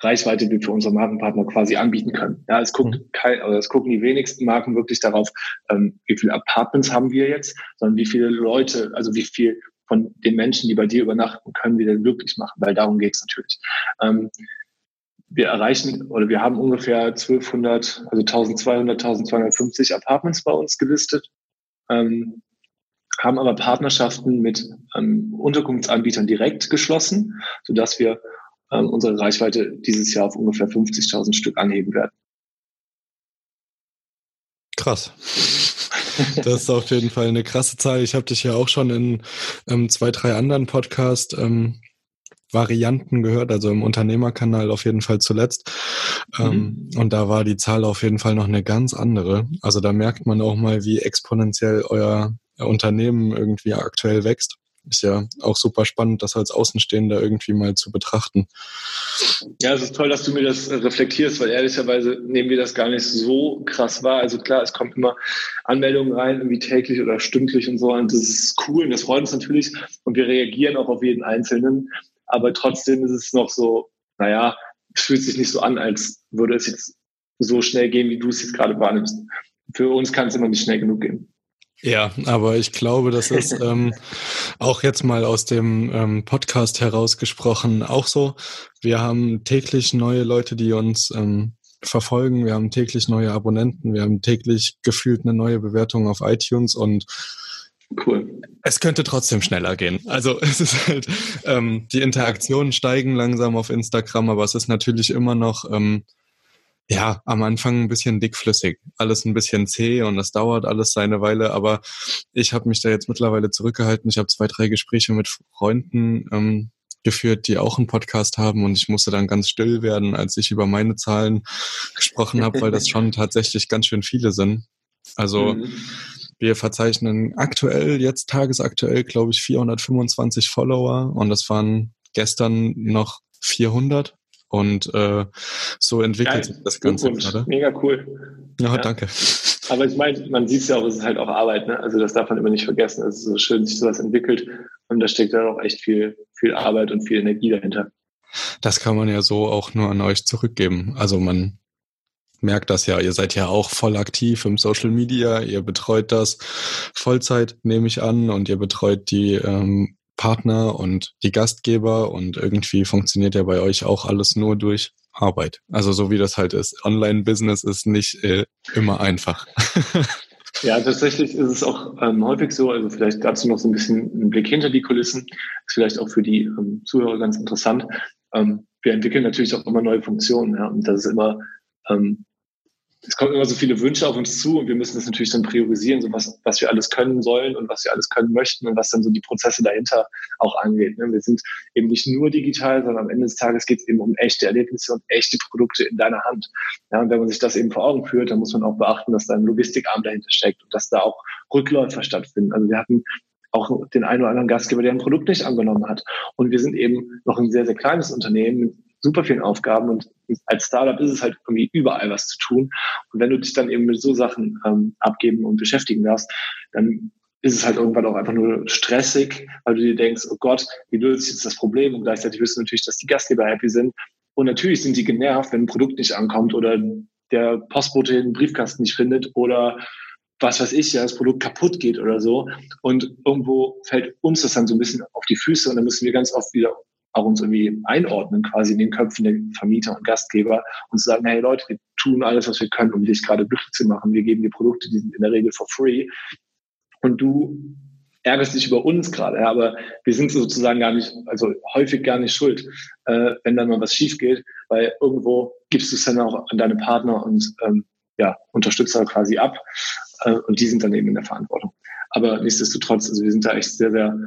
Reichweite wir für unsere Markenpartner quasi anbieten können. Ja, es guckt mhm. kein, also es gucken die wenigsten Marken wirklich darauf, ähm, wie viele Apartments haben wir jetzt, sondern wie viele Leute, also wie viel von den Menschen, die bei dir übernachten, können wir denn glücklich machen, weil darum geht es natürlich. Ähm, wir erreichen oder wir haben ungefähr 1200, also 1200, 1250 Apartments bei uns gelistet, ähm, haben aber Partnerschaften mit ähm, Unterkunftsanbietern direkt geschlossen, sodass wir ähm, unsere Reichweite dieses Jahr auf ungefähr 50.000 Stück anheben werden. Krass. Das ist auf jeden Fall eine krasse Zahl. Ich habe dich ja auch schon in ähm, zwei, drei anderen Podcast ähm, Varianten gehört, also im Unternehmerkanal auf jeden Fall zuletzt. Ähm, mhm. und da war die Zahl auf jeden Fall noch eine ganz andere. Also da merkt man auch mal, wie exponentiell euer Unternehmen irgendwie aktuell wächst. Ist ja auch super spannend, das als Außenstehender irgendwie mal zu betrachten. Ja, es ist toll, dass du mir das reflektierst, weil ehrlicherweise nehmen wir das gar nicht so krass wahr. Also klar, es kommen immer Anmeldungen rein, irgendwie täglich oder stündlich und so. Und das ist cool und das freut uns natürlich. Und wir reagieren auch auf jeden Einzelnen aber trotzdem ist es noch so, naja, es fühlt sich nicht so an, als würde es jetzt so schnell gehen, wie du es jetzt gerade wahrnimmst. Für uns kann es immer nicht schnell genug gehen. Ja, aber ich glaube, das ist ähm, auch jetzt mal aus dem ähm, Podcast herausgesprochen auch so. Wir haben täglich neue Leute, die uns ähm, verfolgen. Wir haben täglich neue Abonnenten. Wir haben täglich gefühlt eine neue Bewertung auf iTunes und Cool. Es könnte trotzdem schneller gehen. Also es ist halt, ähm, die Interaktionen steigen langsam auf Instagram, aber es ist natürlich immer noch, ähm, ja, am Anfang ein bisschen dickflüssig, alles ein bisschen zäh und das dauert alles seine Weile, aber ich habe mich da jetzt mittlerweile zurückgehalten. Ich habe zwei, drei Gespräche mit Freunden ähm, geführt, die auch einen Podcast haben und ich musste dann ganz still werden, als ich über meine Zahlen gesprochen habe, weil das schon tatsächlich ganz schön viele sind. Also mhm. Wir verzeichnen aktuell, jetzt tagesaktuell, glaube ich, 425 Follower und das waren gestern noch 400. Und äh, so entwickelt sich das Ganze gerade. Mega cool. Ja, ja. danke. Aber ich meine, man sieht es ja auch, es ist halt auch Arbeit, ne? Also das darf man immer nicht vergessen. Es ist so schön, sich sowas entwickelt und da steckt ja auch echt viel, viel Arbeit und viel Energie dahinter. Das kann man ja so auch nur an euch zurückgeben. Also man merkt das ja. Ihr seid ja auch voll aktiv im Social Media. Ihr betreut das Vollzeit, nehme ich an, und ihr betreut die ähm, Partner und die Gastgeber und irgendwie funktioniert ja bei euch auch alles nur durch Arbeit. Also so wie das halt ist. Online-Business ist nicht äh, immer einfach. Ja, tatsächlich ist es auch ähm, häufig so, also vielleicht dazu noch so ein bisschen einen Blick hinter die Kulissen, ist vielleicht auch für die ähm, Zuhörer ganz interessant. Ähm, wir entwickeln natürlich auch immer neue Funktionen, ja, und das ist immer ähm, es kommen immer so viele Wünsche auf uns zu und wir müssen das natürlich dann priorisieren, so was, was wir alles können sollen und was wir alles können möchten und was dann so die Prozesse dahinter auch angeht. Ne? Wir sind eben nicht nur digital, sondern am Ende des Tages geht es eben um echte Erlebnisse und echte Produkte in deiner Hand. Ja, und wenn man sich das eben vor Augen führt, dann muss man auch beachten, dass da ein Logistikarm dahinter steckt und dass da auch Rückläufer stattfinden. Also wir hatten auch den einen oder anderen Gastgeber, der ein Produkt nicht angenommen hat. Und wir sind eben noch ein sehr, sehr kleines Unternehmen super vielen Aufgaben und als Startup ist es halt irgendwie überall was zu tun. Und wenn du dich dann eben mit so Sachen ähm, abgeben und beschäftigen darfst, dann ist es halt irgendwann auch einfach nur stressig, weil du dir denkst, oh Gott, wie löse ich jetzt das Problem? Und gleichzeitig wirst du natürlich, dass die Gastgeber happy sind. Und natürlich sind die genervt, wenn ein Produkt nicht ankommt oder der Postbote den Briefkasten nicht findet oder was weiß ich, ja, das Produkt kaputt geht oder so. Und irgendwo fällt uns das dann so ein bisschen auf die Füße und dann müssen wir ganz oft wieder auch uns irgendwie einordnen, quasi in den Köpfen der Vermieter und Gastgeber und zu sagen, hey Leute, wir tun alles, was wir können, um dich gerade glücklich zu machen. Wir geben dir Produkte, die sind in der Regel for free. Und du ärgerst dich über uns gerade, ja, aber wir sind sozusagen gar nicht, also häufig gar nicht schuld, äh, wenn dann mal was schief geht, weil irgendwo gibst du es dann auch an deine Partner und ähm, ja, Unterstützer quasi ab äh, und die sind dann eben in der Verantwortung. Aber nichtsdestotrotz, also wir sind da echt sehr, sehr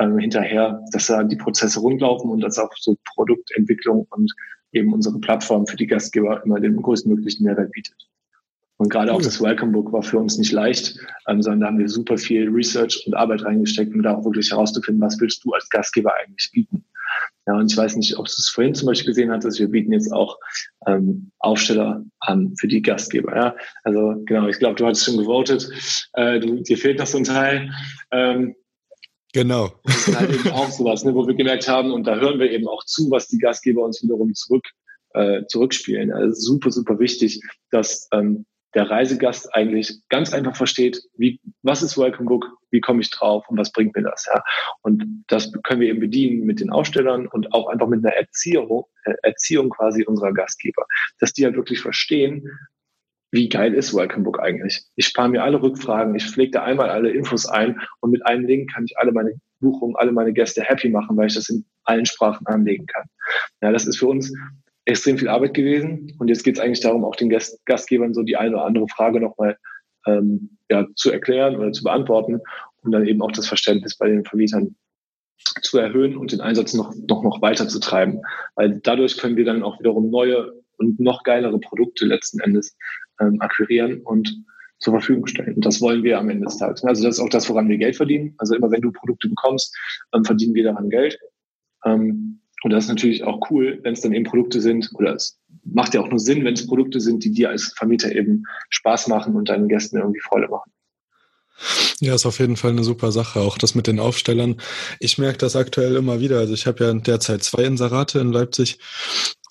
ähm, hinterher, dass da die Prozesse rundlaufen und dass auch so Produktentwicklung und eben unsere Plattform für die Gastgeber immer den größtmöglichen Mehrwert bietet. Und gerade auch das Welcome Book war für uns nicht leicht, ähm, sondern da haben wir super viel Research und Arbeit reingesteckt, um da auch wirklich herauszufinden, was willst du als Gastgeber eigentlich bieten. Ja, und ich weiß nicht, ob du es vorhin zum Beispiel gesehen hattest, wir bieten jetzt auch ähm, Aufsteller an für die Gastgeber. Ja? Also genau, ich glaube, du hattest schon gewotet, äh, du, dir fehlt noch so ein Teil. Ähm, Genau. Das ist halt eben auch sowas, ne, wo wir gemerkt haben, und da hören wir eben auch zu, was die Gastgeber uns wiederum zurück äh, zurückspielen. Also super, super wichtig, dass ähm, der Reisegast eigentlich ganz einfach versteht, wie, was ist Welcome Book, wie komme ich drauf und was bringt mir das, ja. Und das können wir eben bedienen mit den Ausstellern und auch einfach mit einer Erziehung, äh, Erziehung quasi unserer Gastgeber, dass die halt wirklich verstehen, wie geil ist Welcome Book eigentlich? Ich spare mir alle Rückfragen, ich pflege da einmal alle Infos ein und mit einem Link kann ich alle meine Buchungen, alle meine Gäste happy machen, weil ich das in allen Sprachen anlegen kann. Ja, das ist für uns extrem viel Arbeit gewesen und jetzt geht es eigentlich darum, auch den Gast Gastgebern so die eine oder andere Frage nochmal ähm, ja, zu erklären oder zu beantworten und dann eben auch das Verständnis bei den Vermietern zu erhöhen und den Einsatz noch, noch, noch weiter zu treiben. Weil dadurch können wir dann auch wiederum neue und noch geilere Produkte letzten Endes ähm, akquirieren und zur Verfügung stellen. Und das wollen wir am Ende des Tages. Also das ist auch das, woran wir Geld verdienen. Also immer wenn du Produkte bekommst, dann verdienen wir daran Geld. Ähm, und das ist natürlich auch cool, wenn es dann eben Produkte sind, oder es macht ja auch nur Sinn, wenn es Produkte sind, die dir als Vermieter eben Spaß machen und deinen Gästen irgendwie Freude machen. Ja, ist auf jeden Fall eine super Sache, auch das mit den Aufstellern. Ich merke das aktuell immer wieder. Also ich habe ja derzeit zwei Inserate in Leipzig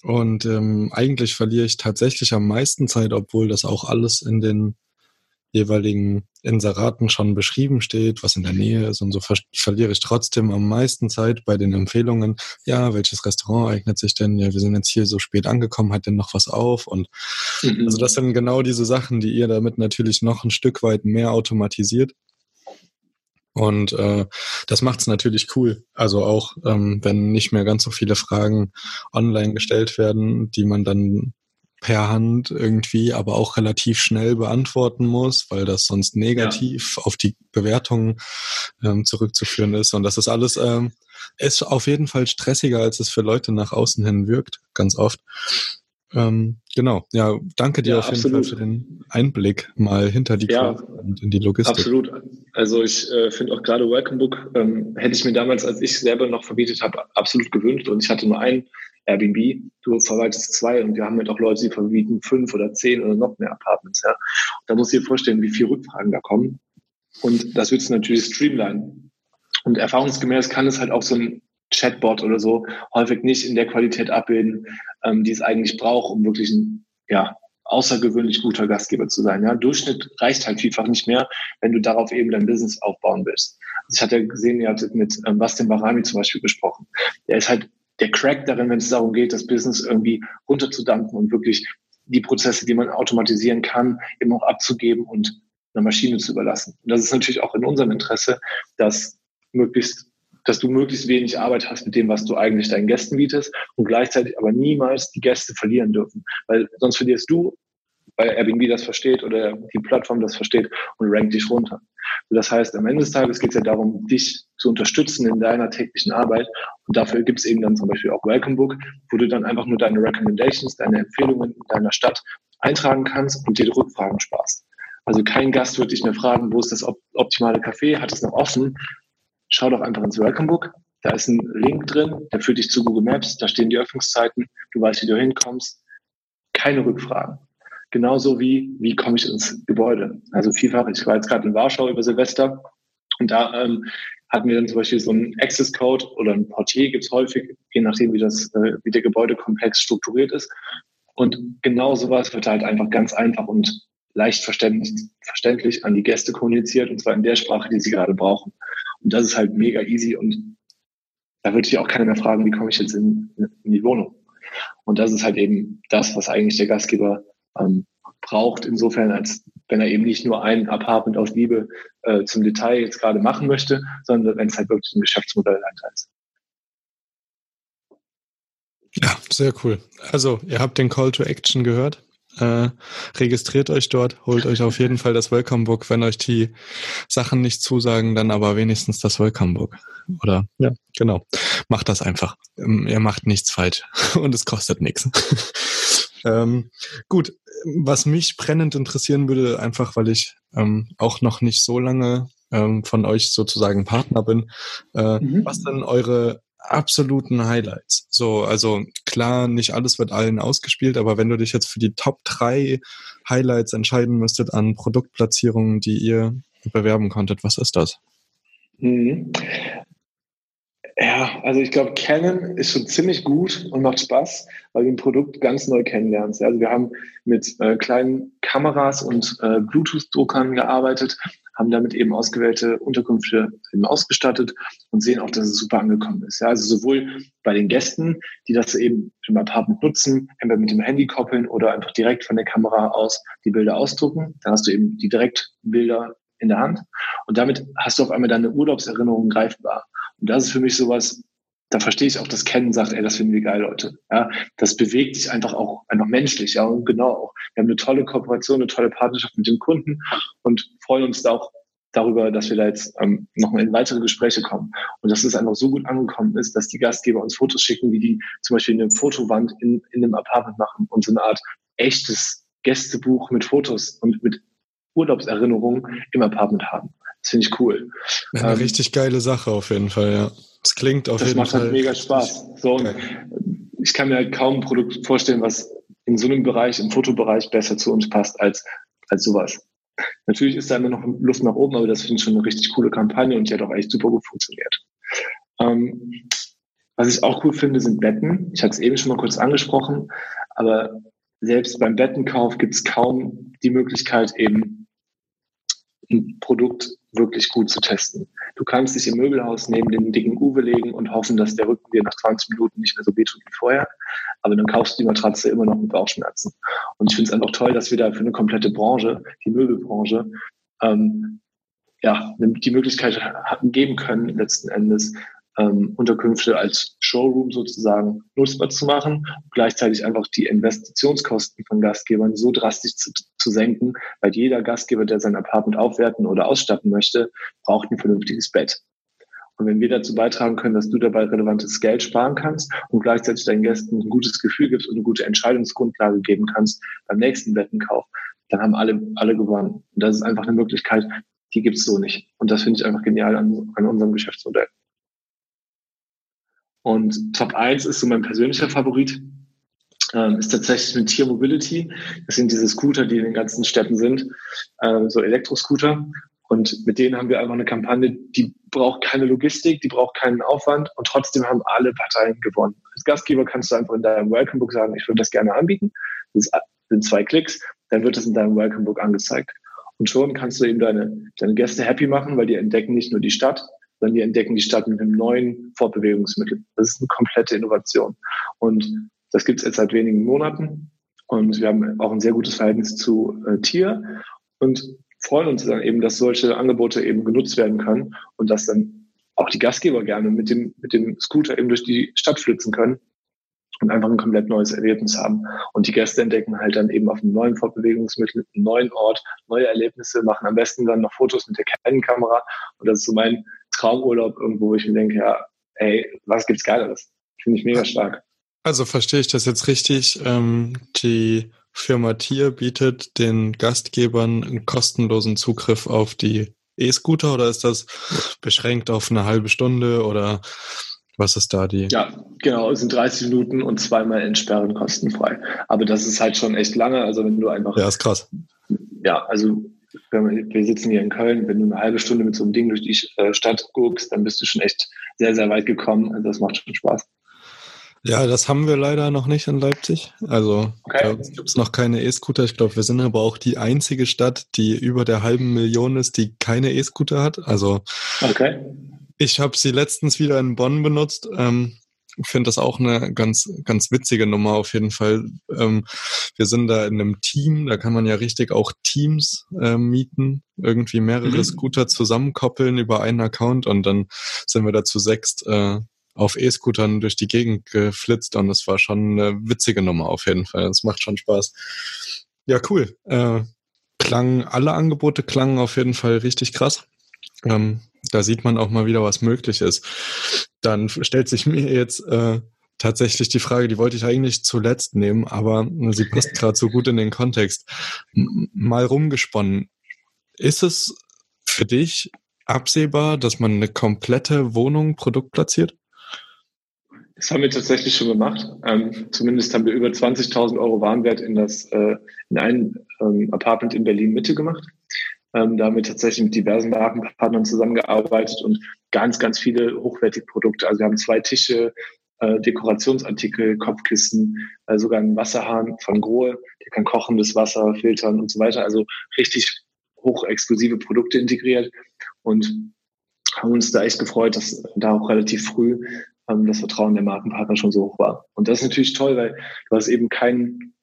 und ähm, eigentlich verliere ich tatsächlich am meisten Zeit, obwohl das auch alles in den jeweiligen Inseraten schon beschrieben steht, was in der Nähe ist und so ver verliere ich trotzdem am meisten Zeit bei den Empfehlungen. Ja, welches Restaurant eignet sich denn? Ja, wir sind jetzt hier so spät angekommen, hat denn noch was auf? Und mhm. also das sind genau diese Sachen, die ihr damit natürlich noch ein Stück weit mehr automatisiert. Und äh, das macht es natürlich cool. Also auch ähm, wenn nicht mehr ganz so viele Fragen online gestellt werden, die man dann per Hand irgendwie, aber auch relativ schnell beantworten muss, weil das sonst negativ ja. auf die Bewertungen ähm, zurückzuführen ist. Und das ist alles ähm, ist auf jeden Fall stressiger, als es für Leute nach außen hin wirkt, ganz oft. Ähm, genau, ja, danke dir ja, auf jeden absolut. Fall für den Einblick mal hinter die ja, und in die Logistik. Absolut. Also ich äh, finde auch gerade Welcome Book ähm, hätte ich mir damals, als ich selber noch verbietet habe, absolut gewünscht. Und ich hatte nur ein Airbnb, du verwaltest zwei und wir haben halt auch Leute, die vermieten fünf oder zehn oder noch mehr Apartments. Ja. da musst du dir vorstellen, wie viele Rückfragen da kommen. Und das wird natürlich streamline. Und erfahrungsgemäß kann es halt auch so ein Chatbot oder so häufig nicht in der Qualität abbilden, ähm, die es eigentlich braucht, um wirklich ein ja, außergewöhnlich guter Gastgeber zu sein. Ja, Durchschnitt reicht halt vielfach nicht mehr, wenn du darauf eben dein Business aufbauen willst. Also ich hatte gesehen, ihr hattet mit ähm, Bastian Barami zum Beispiel gesprochen. Der ist halt der Crack darin, wenn es darum geht, das Business irgendwie runterzudampfen und wirklich die Prozesse, die man automatisieren kann, eben auch abzugeben und einer Maschine zu überlassen. Und das ist natürlich auch in unserem Interesse, dass möglichst dass du möglichst wenig Arbeit hast mit dem, was du eigentlich deinen Gästen bietest und gleichzeitig aber niemals die Gäste verlieren dürfen. Weil sonst verlierst du, weil Airbnb das versteht oder die Plattform das versteht und rankt dich runter. Das heißt, am Ende des Tages geht es ja darum, dich zu unterstützen in deiner täglichen Arbeit. Und dafür gibt es eben dann zum Beispiel auch Welcome Book, wo du dann einfach nur deine Recommendations, deine Empfehlungen in deiner Stadt eintragen kannst und dir Rückfragen sparst. Also kein Gast wird dich mehr fragen, wo ist das optimale Café, hat es noch offen? Schau doch einfach ins Welcome Book. Da ist ein Link drin, der führt dich zu Google Maps, da stehen die Öffnungszeiten, du weißt, wie du hinkommst. Keine Rückfragen. Genauso wie, wie komme ich ins Gebäude? Also vielfach, ich war jetzt gerade in Warschau über Silvester und da ähm, hatten wir dann zum Beispiel so einen Access Code oder ein Portier gibt's häufig, je nachdem, wie das, äh, wie der Gebäudekomplex strukturiert ist. Und genau sowas wird halt einfach ganz einfach und leicht verständlich, verständlich an die Gäste kommuniziert und zwar in der Sprache, die sie gerade brauchen. Und das ist halt mega easy und da würde ich auch keiner mehr fragen, wie komme ich jetzt in, in die Wohnung? Und das ist halt eben das, was eigentlich der Gastgeber ähm, braucht, insofern, als wenn er eben nicht nur ein Apartment aus Liebe äh, zum Detail jetzt gerade machen möchte, sondern wenn es halt wirklich ein Geschäftsmodell ist. Ja, sehr cool. Also, ihr habt den Call to Action gehört. Äh, registriert euch dort, holt euch auf jeden Fall das Welcome Book. Wenn euch die Sachen nicht zusagen, dann aber wenigstens das Welcome Book. Oder ja, genau. Macht das einfach. Ähm, ihr macht nichts falsch und es kostet nichts. Ähm, gut, was mich brennend interessieren würde, einfach weil ich ähm, auch noch nicht so lange ähm, von euch sozusagen Partner bin, äh, mhm. was denn eure absoluten Highlights? So, also klar, nicht alles wird allen ausgespielt, aber wenn du dich jetzt für die Top 3 Highlights entscheiden müsstet an Produktplatzierungen, die ihr bewerben konntet, was ist das? Mhm. Ja, also ich glaube, Canon ist schon ziemlich gut und macht Spaß, weil du ein Produkt ganz neu kennenlernst. Also wir haben mit äh, kleinen Kameras und äh, Bluetooth-Druckern gearbeitet, haben damit eben ausgewählte Unterkünfte eben ausgestattet und sehen auch, dass es super angekommen ist. Ja, also sowohl bei den Gästen, die das eben im Apartment nutzen, entweder mit dem Handy koppeln oder einfach direkt von der Kamera aus die Bilder ausdrucken. Dann hast du eben die Direktbilder in der Hand und damit hast du auf einmal deine Urlaubserinnerungen greifbar. Und das ist für mich sowas, da verstehe ich auch, dass Ken sagt, ey, das finden wir geil, Leute. Ja, das bewegt sich einfach auch einfach menschlich, ja, und genau auch. Wir haben eine tolle Kooperation, eine tolle Partnerschaft mit dem Kunden und freuen uns da auch darüber, dass wir da jetzt ähm, nochmal in weitere Gespräche kommen. Und dass es einfach so gut angekommen ist, dass die Gastgeber uns Fotos schicken, wie die zum Beispiel eine Fotowand in, in einem Apartment machen und so eine Art echtes Gästebuch mit Fotos und mit Urlaubserinnerungen im Apartment haben. Das finde ich cool. Eine ähm, richtig geile Sache auf jeden Fall, ja. Das klingt auf jeden Fall. Das macht halt mega Spaß. So, okay. ich kann mir halt kaum ein Produkt vorstellen, was in so einem Bereich, im Fotobereich besser zu uns passt als, als sowas. Natürlich ist da immer noch Luft nach oben, aber das finde ich schon eine richtig coole Kampagne und die hat auch echt super gut funktioniert. Ähm, was ich auch cool finde, sind Betten. Ich hatte es eben schon mal kurz angesprochen, aber selbst beim Bettenkauf gibt es kaum die Möglichkeit, eben ein Produkt wirklich gut zu testen. Du kannst dich im Möbelhaus neben den dicken Uwe legen und hoffen, dass der Rücken dir nach 20 Minuten nicht mehr so wehtut wie vorher. Aber dann kaufst du die Matratze immer noch mit Bauchschmerzen. Und ich finde es einfach toll, dass wir da für eine komplette Branche, die Möbelbranche, ähm, ja, die Möglichkeit geben können, letzten Endes ähm, Unterkünfte als Showroom sozusagen nutzbar zu machen, gleichzeitig einfach die Investitionskosten von Gastgebern so drastisch zu, zu senken, weil jeder Gastgeber, der sein Apartment aufwerten oder ausstatten möchte, braucht ein vernünftiges Bett. Und wenn wir dazu beitragen können, dass du dabei relevantes Geld sparen kannst und gleichzeitig deinen Gästen ein gutes Gefühl gibst und eine gute Entscheidungsgrundlage geben kannst beim nächsten Bettenkauf, dann haben alle, alle gewonnen. Und das ist einfach eine Möglichkeit, die gibt's so nicht. Und das finde ich einfach genial an, an unserem Geschäftsmodell. Und Top 1 ist so mein persönlicher Favorit, ähm, ist tatsächlich mit Tier Mobility. Das sind diese Scooter, die in den ganzen Städten sind, ähm, so Elektroscooter. Und mit denen haben wir einfach eine Kampagne, die braucht keine Logistik, die braucht keinen Aufwand und trotzdem haben alle Parteien gewonnen. Als Gastgeber kannst du einfach in deinem Welcome Book sagen, ich würde das gerne anbieten. Das sind zwei Klicks, dann wird das in deinem Welcome Book angezeigt. Und schon kannst du eben deine, deine Gäste happy machen, weil die entdecken nicht nur die Stadt, sondern die entdecken die Stadt mit einem neuen Fortbewegungsmittel. Das ist eine komplette Innovation. Und das gibt es jetzt seit wenigen Monaten. Und wir haben auch ein sehr gutes Verhältnis zu äh, Tier und freuen uns dann eben, dass solche Angebote eben genutzt werden können und dass dann auch die Gastgeber gerne mit dem, mit dem Scooter eben durch die Stadt flitzen können und einfach ein komplett neues Erlebnis haben. Und die Gäste entdecken halt dann eben auf einem neuen Fortbewegungsmittel, einem neuen Ort, neue Erlebnisse, machen am besten dann noch Fotos mit der Canon-Kamera. Und das ist so mein Traumurlaub irgendwo, wo ich mir denke, ja, ey, was gibt's Geileres? Finde ich mega stark. Also verstehe ich das jetzt richtig? Ähm, die Firma Tier bietet den Gastgebern einen kostenlosen Zugriff auf die E-Scooter oder ist das beschränkt auf eine halbe Stunde oder was ist da die? Ja, genau, es sind 30 Minuten und zweimal entsperren kostenfrei. Aber das ist halt schon echt lange. Also wenn du einfach. Ja, ist krass. Ja, also wir sitzen hier in Köln, wenn du eine halbe Stunde mit so einem Ding durch die äh, Stadt guckst, dann bist du schon echt sehr, sehr weit gekommen. Also das macht schon Spaß. Ja, das haben wir leider noch nicht in Leipzig. Also okay. gibt es noch keine E-Scooter. Ich glaube, wir sind aber auch die einzige Stadt, die über der halben Million ist, die keine E-Scooter hat. Also okay. ich habe sie letztens wieder in Bonn benutzt. Ähm, finde das auch eine ganz, ganz witzige Nummer auf jeden Fall. Ähm, wir sind da in einem Team, da kann man ja richtig auch Teams äh, mieten, irgendwie mehrere mhm. Scooter zusammenkoppeln über einen Account und dann sind wir da zu sechst äh, auf E-Scootern durch die Gegend geflitzt und das war schon eine witzige Nummer auf jeden Fall. Das macht schon Spaß. Ja, cool. Äh, klangen, alle Angebote klangen auf jeden Fall richtig krass. Ähm, da sieht man auch mal wieder, was möglich ist. Dann stellt sich mir jetzt äh, tatsächlich die Frage, die wollte ich eigentlich zuletzt nehmen, aber sie passt gerade so gut in den Kontext. Mal rumgesponnen. Ist es für dich absehbar, dass man eine komplette Wohnung produktplatziert? Das haben wir tatsächlich schon gemacht. Ähm, zumindest haben wir über 20.000 Euro Warenwert in das äh, in ein ähm, Apartment in Berlin Mitte gemacht. Ähm, da haben wir tatsächlich mit diversen Markenpartnern zusammengearbeitet und ganz, ganz viele hochwertige Produkte. Also wir haben zwei Tische, äh, Dekorationsartikel, Kopfkissen, äh, sogar einen Wasserhahn von Grohe, der kann kochendes Wasser filtern und so weiter. Also richtig hochexklusive Produkte integriert und haben uns da echt gefreut, dass da auch relativ früh das Vertrauen der Markenpartner schon so hoch war. Und das ist natürlich toll, weil du hast eben keinen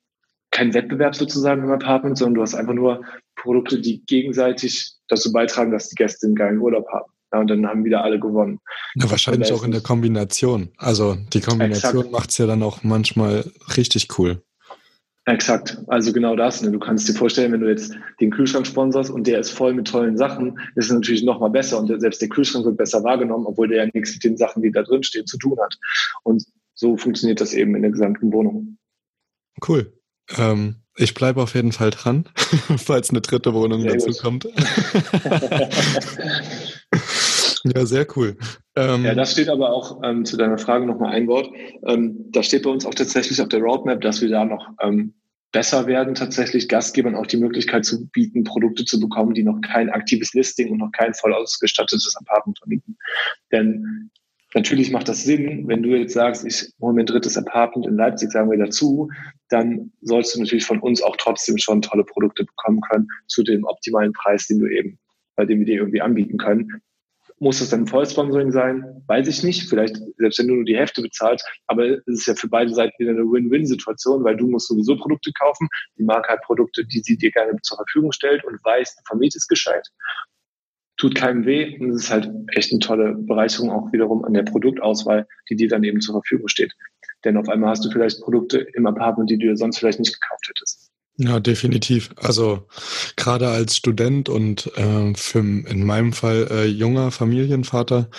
kein Wettbewerb sozusagen im Apartment, sondern du hast einfach nur Produkte, die gegenseitig dazu beitragen, dass die Gäste einen geilen Urlaub haben. Ja, und dann haben wieder alle gewonnen. Ja, wahrscheinlich auch in der Kombination. Also die Kombination macht es ja dann auch manchmal richtig cool. Exakt, also genau das. Ne? Du kannst dir vorstellen, wenn du jetzt den Kühlschrank sponsorst und der ist voll mit tollen Sachen, ist es natürlich noch mal besser und selbst der Kühlschrank wird besser wahrgenommen, obwohl der ja nichts mit den Sachen, die da drin stehen, zu tun hat. Und so funktioniert das eben in der gesamten Wohnung. Cool. Ähm, ich bleibe auf jeden Fall dran, falls eine dritte Wohnung sehr dazu gut. kommt. ja, sehr cool. Ähm, ja, das steht aber auch ähm, zu deiner Frage noch mal ein Wort. Ähm, da steht bei uns auch tatsächlich auf der Roadmap, dass wir da noch ähm, besser werden, tatsächlich Gastgebern auch die Möglichkeit zu bieten, Produkte zu bekommen, die noch kein aktives Listing und noch kein voll ausgestattetes Apartment vermieten. Denn Natürlich macht das Sinn, wenn du jetzt sagst, ich hole mir ein drittes Apartment in Leipzig, sagen wir dazu, dann sollst du natürlich von uns auch trotzdem schon tolle Produkte bekommen können zu dem optimalen Preis, den du eben, bei dem wir dir irgendwie anbieten können. Muss das dann Vollsponsoring sein? Weiß ich nicht. Vielleicht, selbst wenn du nur die Hälfte bezahlst, aber es ist ja für beide Seiten wieder eine Win-Win-Situation, weil du musst sowieso Produkte kaufen. Die Marke hat Produkte, die sie dir gerne zur Verfügung stellt und weiß, du vermietest gescheit tut keinem weh und es ist halt echt eine tolle Bereicherung auch wiederum an der Produktauswahl, die dir dann eben zur Verfügung steht. Denn auf einmal hast du vielleicht Produkte im Apartment, die du sonst vielleicht nicht gekauft hättest. Ja, definitiv. Also gerade als Student und äh, für in meinem Fall äh, junger Familienvater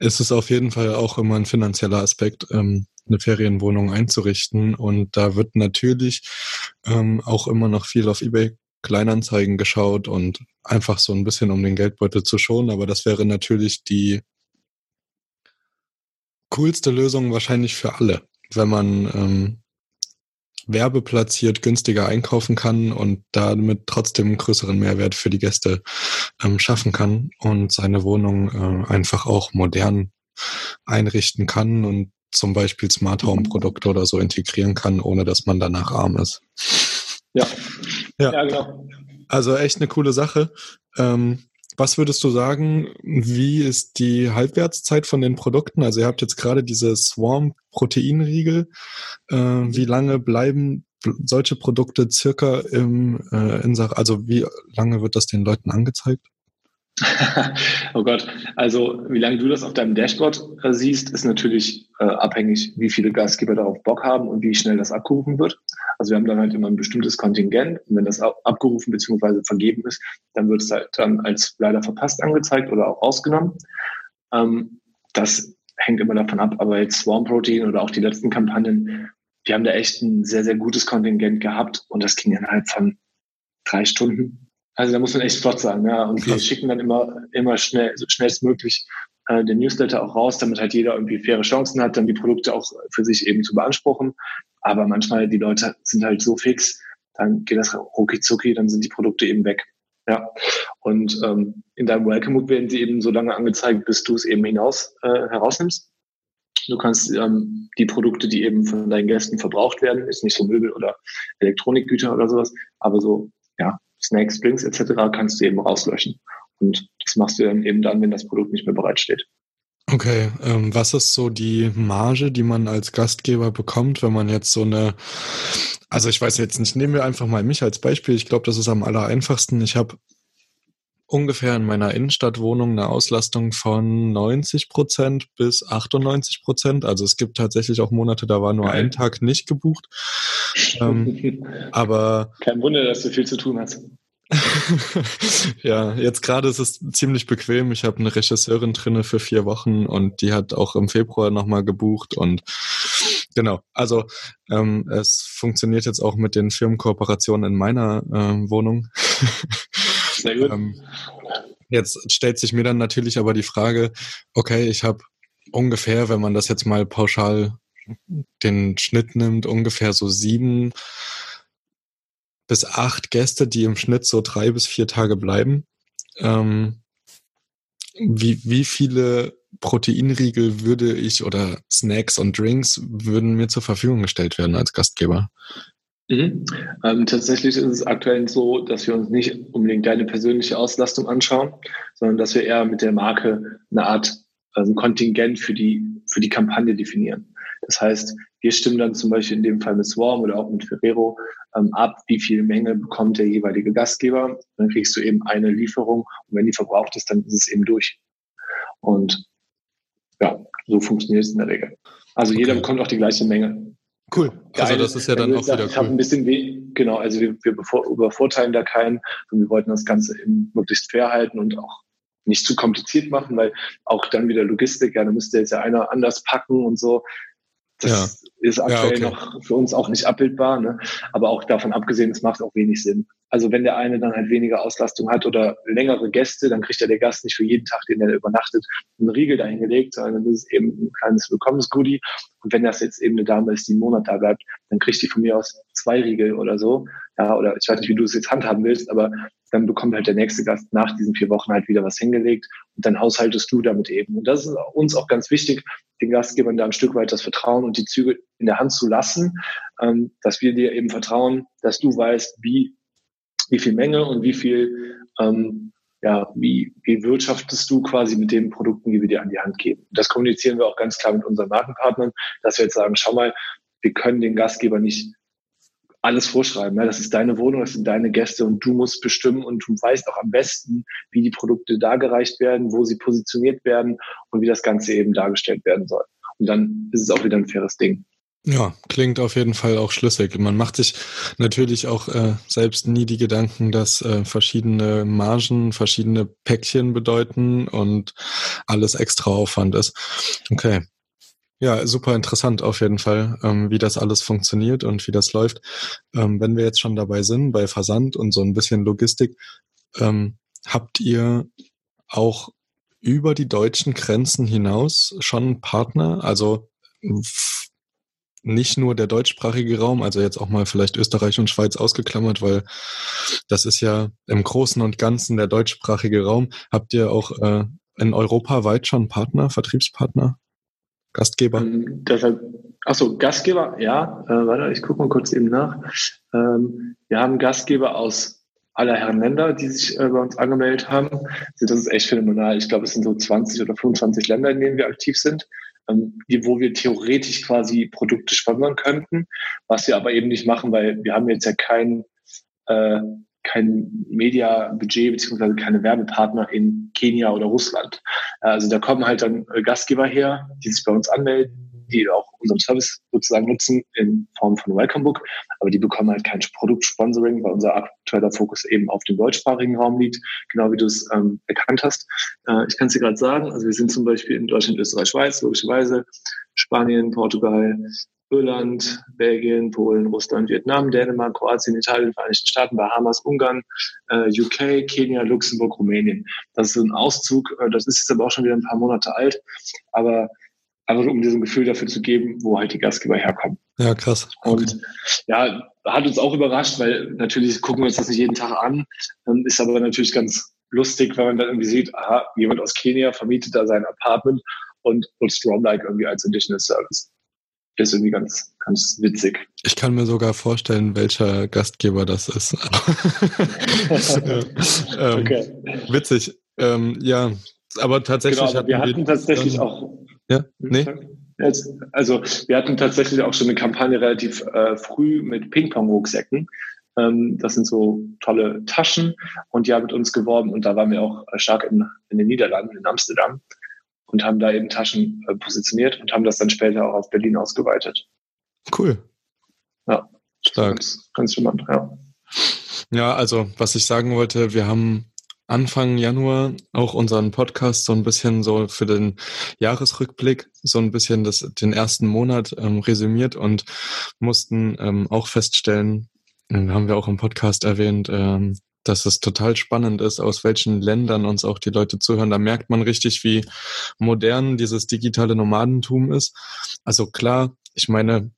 ist es auf jeden Fall auch immer ein finanzieller Aspekt, ähm, eine Ferienwohnung einzurichten. Und da wird natürlich ähm, auch immer noch viel auf eBay Kleinanzeigen geschaut und einfach so ein bisschen um den Geldbeutel zu schonen. Aber das wäre natürlich die coolste Lösung wahrscheinlich für alle, wenn man ähm, Werbe platziert, günstiger einkaufen kann und damit trotzdem einen größeren Mehrwert für die Gäste ähm, schaffen kann und seine Wohnung äh, einfach auch modern einrichten kann und zum Beispiel Smart Home Produkte oder so integrieren kann, ohne dass man danach arm ist. Ja. ja. ja, genau. Also echt eine coole Sache. Ähm, was würdest du sagen, wie ist die Halbwertszeit von den Produkten? Also ihr habt jetzt gerade diese Swarm-Proteinriegel. Äh, wie lange bleiben solche Produkte circa im, äh, in Sache, also wie lange wird das den Leuten angezeigt? oh Gott, also wie lange du das auf deinem Dashboard äh, siehst, ist natürlich äh, abhängig, wie viele Gastgeber darauf Bock haben und wie schnell das abgerufen wird. Also wir haben dann halt immer ein bestimmtes Kontingent und wenn das abgerufen bzw. vergeben ist, dann wird es halt dann als leider verpasst angezeigt oder auch ausgenommen. Ähm, das hängt immer davon ab, aber jetzt Swarm Protein oder auch die letzten Kampagnen, die haben da echt ein sehr, sehr gutes Kontingent gehabt und das ging innerhalb von drei Stunden also da muss man echt flott sein, ja. Und wir schicken dann immer, immer schnell, so schnellstmöglich äh, den Newsletter auch raus, damit halt jeder irgendwie faire Chancen hat, dann die Produkte auch für sich eben zu beanspruchen. Aber manchmal, die Leute sind halt so fix, dann geht das rucki zucki, dann sind die Produkte eben weg. Ja. Und ähm, in deinem Welcome Book werden sie eben so lange angezeigt, bis du es eben hinaus äh, herausnimmst. Du kannst ähm, die Produkte, die eben von deinen Gästen verbraucht werden, ist nicht so Möbel oder Elektronikgüter oder sowas, aber so, ja, Snacks, Drinks etc. kannst du eben rauslöschen. Und das machst du eben dann, wenn das Produkt nicht mehr bereitsteht. Okay, ähm, was ist so die Marge, die man als Gastgeber bekommt, wenn man jetzt so eine, also ich weiß jetzt nicht, nehmen wir einfach mal mich als Beispiel. Ich glaube, das ist am aller einfachsten. Ich habe ungefähr in meiner Innenstadtwohnung eine Auslastung von 90 Prozent bis 98 Prozent. Also es gibt tatsächlich auch Monate, da war nur Geil. ein Tag nicht gebucht. ähm, aber kein Wunder, dass du viel zu tun hast. ja, jetzt gerade ist es ziemlich bequem. Ich habe eine Regisseurin drinne für vier Wochen und die hat auch im Februar nochmal gebucht und genau. Also ähm, es funktioniert jetzt auch mit den Firmenkooperationen in meiner äh, Wohnung. Sehr gut. Ähm, jetzt stellt sich mir dann natürlich aber die Frage, okay, ich habe ungefähr, wenn man das jetzt mal pauschal den Schnitt nimmt, ungefähr so sieben bis acht Gäste, die im Schnitt so drei bis vier Tage bleiben. ähm, wie, wie viele Proteinriegel würde ich oder Snacks und Drinks würden mir zur Verfügung gestellt werden als Gastgeber? Mhm. Ähm, tatsächlich ist es aktuell so, dass wir uns nicht unbedingt deine persönliche Auslastung anschauen, sondern dass wir eher mit der Marke eine Art also Kontingent für die, für die Kampagne definieren. Das heißt, wir stimmen dann zum Beispiel in dem Fall mit Swarm oder auch mit Ferrero ähm, ab, wie viel Menge bekommt der jeweilige Gastgeber. Dann kriegst du eben eine Lieferung und wenn die verbraucht ist, dann ist es eben durch. Und ja, so funktioniert es in der Regel. Also okay. jeder bekommt auch die gleiche Menge. Cool. Also das ist ja dann auch sagt, wieder cool. Ich habe ein bisschen weh, genau, also wir, wir übervorteilen da keinen und wir wollten das Ganze eben möglichst fair halten und auch nicht zu kompliziert machen, weil auch dann wieder Logistik, ja, da müsste jetzt ja einer anders packen und so. Das ja. ist aktuell ja, okay. noch für uns auch nicht abbildbar. Ne? Aber auch davon abgesehen, es macht auch wenig Sinn. Also wenn der eine dann halt weniger Auslastung hat oder längere Gäste, dann kriegt ja der Gast nicht für jeden Tag, den er übernachtet, einen Riegel dahingelegt, sondern das ist eben ein kleines Willkommensgoodie. Und wenn das jetzt eben eine Dame ist, die einen Monat da bleibt, dann kriegt die von mir aus zwei Riegel oder so. Ja, oder ich weiß nicht, wie du es jetzt handhaben willst, aber dann bekommt halt der nächste Gast nach diesen vier Wochen halt wieder was hingelegt und dann haushaltest du damit eben. Und das ist uns auch ganz wichtig, den Gastgebern da ein Stück weit das Vertrauen und die Züge in der Hand zu lassen, ähm, dass wir dir eben vertrauen, dass du weißt, wie, wie viel Menge und wie viel, ähm, ja, wie, wie wirtschaftest du quasi mit den Produkten, die wir dir an die Hand geben. Das kommunizieren wir auch ganz klar mit unseren Markenpartnern, dass wir jetzt sagen, schau mal, wir können den Gastgeber nicht alles vorschreiben. Ja, das ist deine Wohnung, das sind deine Gäste und du musst bestimmen und du weißt auch am besten, wie die Produkte dargereicht werden, wo sie positioniert werden und wie das Ganze eben dargestellt werden soll. Und dann ist es auch wieder ein faires Ding. Ja, klingt auf jeden Fall auch schlüssig. Man macht sich natürlich auch äh, selbst nie die Gedanken, dass äh, verschiedene Margen, verschiedene Päckchen bedeuten und alles extra Aufwand ist. Okay. Ja, super interessant auf jeden Fall, ähm, wie das alles funktioniert und wie das läuft. Ähm, wenn wir jetzt schon dabei sind, bei Versand und so ein bisschen Logistik, ähm, habt ihr auch über die deutschen Grenzen hinaus schon Partner? Also nicht nur der deutschsprachige Raum, also jetzt auch mal vielleicht Österreich und Schweiz ausgeklammert, weil das ist ja im Großen und Ganzen der deutschsprachige Raum. Habt ihr auch äh, in Europa weit schon Partner, Vertriebspartner? Gastgeber? Ähm, deshalb, achso, Gastgeber, ja. Äh, warte, ich gucke mal kurz eben nach. Ähm, wir haben Gastgeber aus aller Herren Länder, die sich äh, bei uns angemeldet haben. Also das ist echt phänomenal. Ich glaube, es sind so 20 oder 25 Länder, in denen wir aktiv sind, ähm, die, wo wir theoretisch quasi Produkte sponsern könnten, was wir aber eben nicht machen, weil wir haben jetzt ja kein äh, kein Media-Budget beziehungsweise keine Werbepartner in Kenia oder Russland. Also da kommen halt dann äh, Gastgeber her, die sich bei uns anmelden, die auch unseren Service sozusagen nutzen in Form von Welcome Book, aber die bekommen halt kein Produktsponsoring, weil unser aktueller Fokus eben auf dem deutschsprachigen Raum liegt, genau wie du es ähm, erkannt hast. Äh, ich kann es dir gerade sagen, also wir sind zum Beispiel in Deutschland, Österreich, Schweiz, logischerweise, Spanien, Portugal, Irland, Belgien, Polen, Russland, Vietnam, Dänemark, Kroatien, Italien, Vereinigten Staaten, Bahamas, Ungarn, äh, UK, Kenia, Luxemburg, Rumänien. Das ist ein Auszug, äh, das ist jetzt aber auch schon wieder ein paar Monate alt, aber einfach um diesem Gefühl dafür zu geben, wo halt die Gastgeber herkommen. Ja, krass. Okay. Und ja, hat uns auch überrascht, weil natürlich gucken wir uns das nicht jeden Tag an, ist aber natürlich ganz lustig, wenn man dann irgendwie sieht, aha, jemand aus Kenia vermietet da sein Apartment und nutzt Romlike irgendwie als Additional Service ist irgendwie ganz, ganz witzig. Ich kann mir sogar vorstellen, welcher Gastgeber das ist. ähm, okay. Witzig. Ähm, ja, aber tatsächlich genau, aber wir hatten tatsächlich dann, auch. Ja, nee. Jetzt, also wir hatten tatsächlich auch schon eine Kampagne relativ äh, früh mit Ping-Pong-Rucksäcken. Ähm, das sind so tolle Taschen und die haben mit uns geworben und da waren wir auch stark in, in den Niederlanden, in Amsterdam und haben da eben Taschen äh, positioniert und haben das dann später auch auf Berlin ausgeweitet. Cool. Ja. Stark. Ganz, ganz spannend, ja. Ja, also was ich sagen wollte, wir haben Anfang Januar auch unseren Podcast so ein bisschen so für den Jahresrückblick so ein bisschen das, den ersten Monat ähm, resümiert und mussten ähm, auch feststellen, äh, haben wir auch im Podcast erwähnt, ähm, dass es total spannend ist, aus welchen Ländern uns auch die Leute zuhören. Da merkt man richtig, wie modern dieses digitale Nomadentum ist. Also klar, ich meine,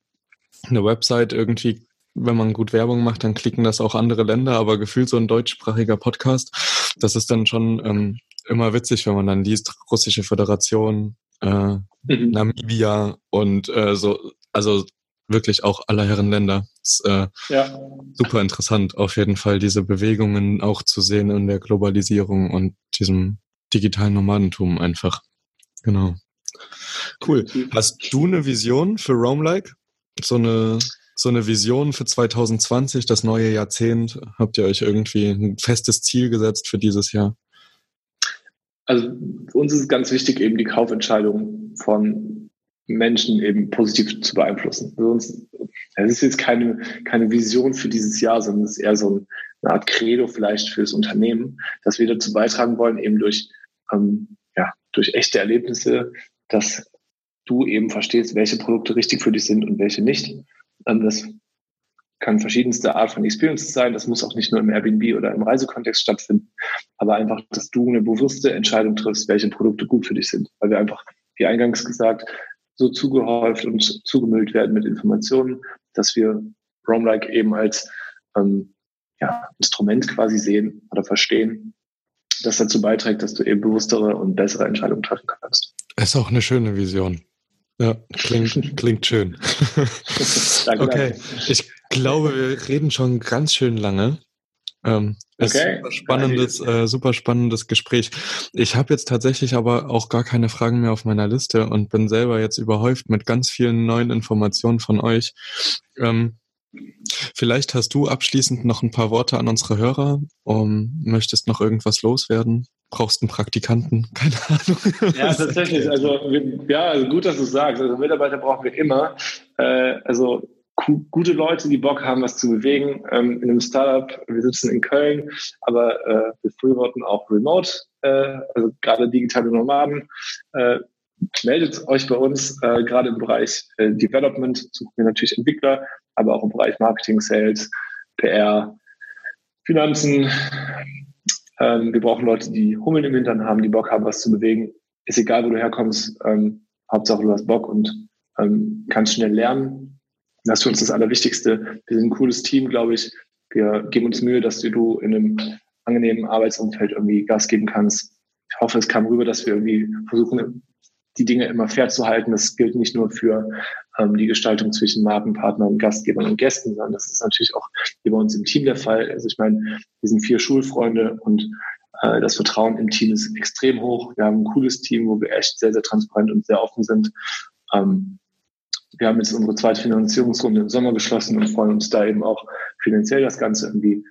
eine Website irgendwie, wenn man gut Werbung macht, dann klicken das auch andere Länder, aber gefühlt so ein deutschsprachiger Podcast, das ist dann schon ähm, immer witzig, wenn man dann liest, russische Föderation, äh, mhm. Namibia und äh, so, also wirklich auch aller Herren Länder. Das, äh, ja. Super interessant, auf jeden Fall diese Bewegungen auch zu sehen in der Globalisierung und diesem digitalen Nomadentum einfach. Genau. Cool. Hast du eine Vision für Roamlike? So eine, so eine Vision für 2020, das neue Jahrzehnt? Habt ihr euch irgendwie ein festes Ziel gesetzt für dieses Jahr? Also uns ist ganz wichtig, eben die Kaufentscheidung von Menschen eben positiv zu beeinflussen. Sonst, es ist jetzt keine, keine Vision für dieses Jahr, sondern es ist eher so eine Art Credo vielleicht für das Unternehmen, dass wir dazu beitragen wollen, eben durch, ähm, ja, durch echte Erlebnisse, dass du eben verstehst, welche Produkte richtig für dich sind und welche nicht. Ähm, das kann verschiedenste Art von Experiences sein. Das muss auch nicht nur im Airbnb oder im Reisekontext stattfinden, aber einfach, dass du eine bewusste Entscheidung triffst, welche Produkte gut für dich sind. Weil wir einfach, wie eingangs gesagt, so zugehäuft und zugemüllt werden mit Informationen, dass wir Roamlike eben als ähm, ja, Instrument quasi sehen oder verstehen, das dazu beiträgt, dass du eben bewusstere und bessere Entscheidungen treffen kannst. Ist auch eine schöne Vision. Ja, klingt, klingt schön. danke, okay, danke. ich glaube, wir reden schon ganz schön lange. Ähm, ist okay. super spannendes, äh, super spannendes Gespräch. Ich habe jetzt tatsächlich aber auch gar keine Fragen mehr auf meiner Liste und bin selber jetzt überhäuft mit ganz vielen neuen Informationen von euch. Ähm, vielleicht hast du abschließend noch ein paar Worte an unsere Hörer. Um, möchtest noch irgendwas loswerden? Brauchst einen Praktikanten? Keine Ahnung. Ja, tatsächlich. Also ja, also gut, dass du sagst. Also Mitarbeiter brauchen wir immer. Äh, also gute Leute, die Bock haben, was zu bewegen. Ähm, in einem Startup, wir sitzen in Köln, aber äh, wir befürworten auch Remote, äh, also gerade digitale Nomaden. Äh, meldet euch bei uns, äh, gerade im Bereich äh, Development suchen wir natürlich Entwickler, aber auch im Bereich Marketing, Sales, PR, Finanzen. Ähm, wir brauchen Leute, die Hummeln im Hintern haben, die Bock haben, was zu bewegen. Ist egal, wo du herkommst, ähm, Hauptsache du hast Bock und ähm, kannst schnell lernen das ist für uns das Allerwichtigste. Wir sind ein cooles Team, glaube ich. Wir geben uns Mühe, dass du in einem angenehmen Arbeitsumfeld irgendwie Gas geben kannst. Ich hoffe, es kam rüber, dass wir irgendwie versuchen, die Dinge immer fair zu halten. Das gilt nicht nur für ähm, die Gestaltung zwischen Markenpartnern, Gastgebern und Gästen, sondern das ist natürlich auch hier bei uns im Team der Fall. Also ich meine, wir sind vier Schulfreunde und äh, das Vertrauen im Team ist extrem hoch. Wir haben ein cooles Team, wo wir echt sehr, sehr transparent und sehr offen sind. Ähm, wir haben jetzt unsere zweite Finanzierungsrunde im Sommer geschlossen und freuen uns da eben auch finanziell das Ganze irgendwie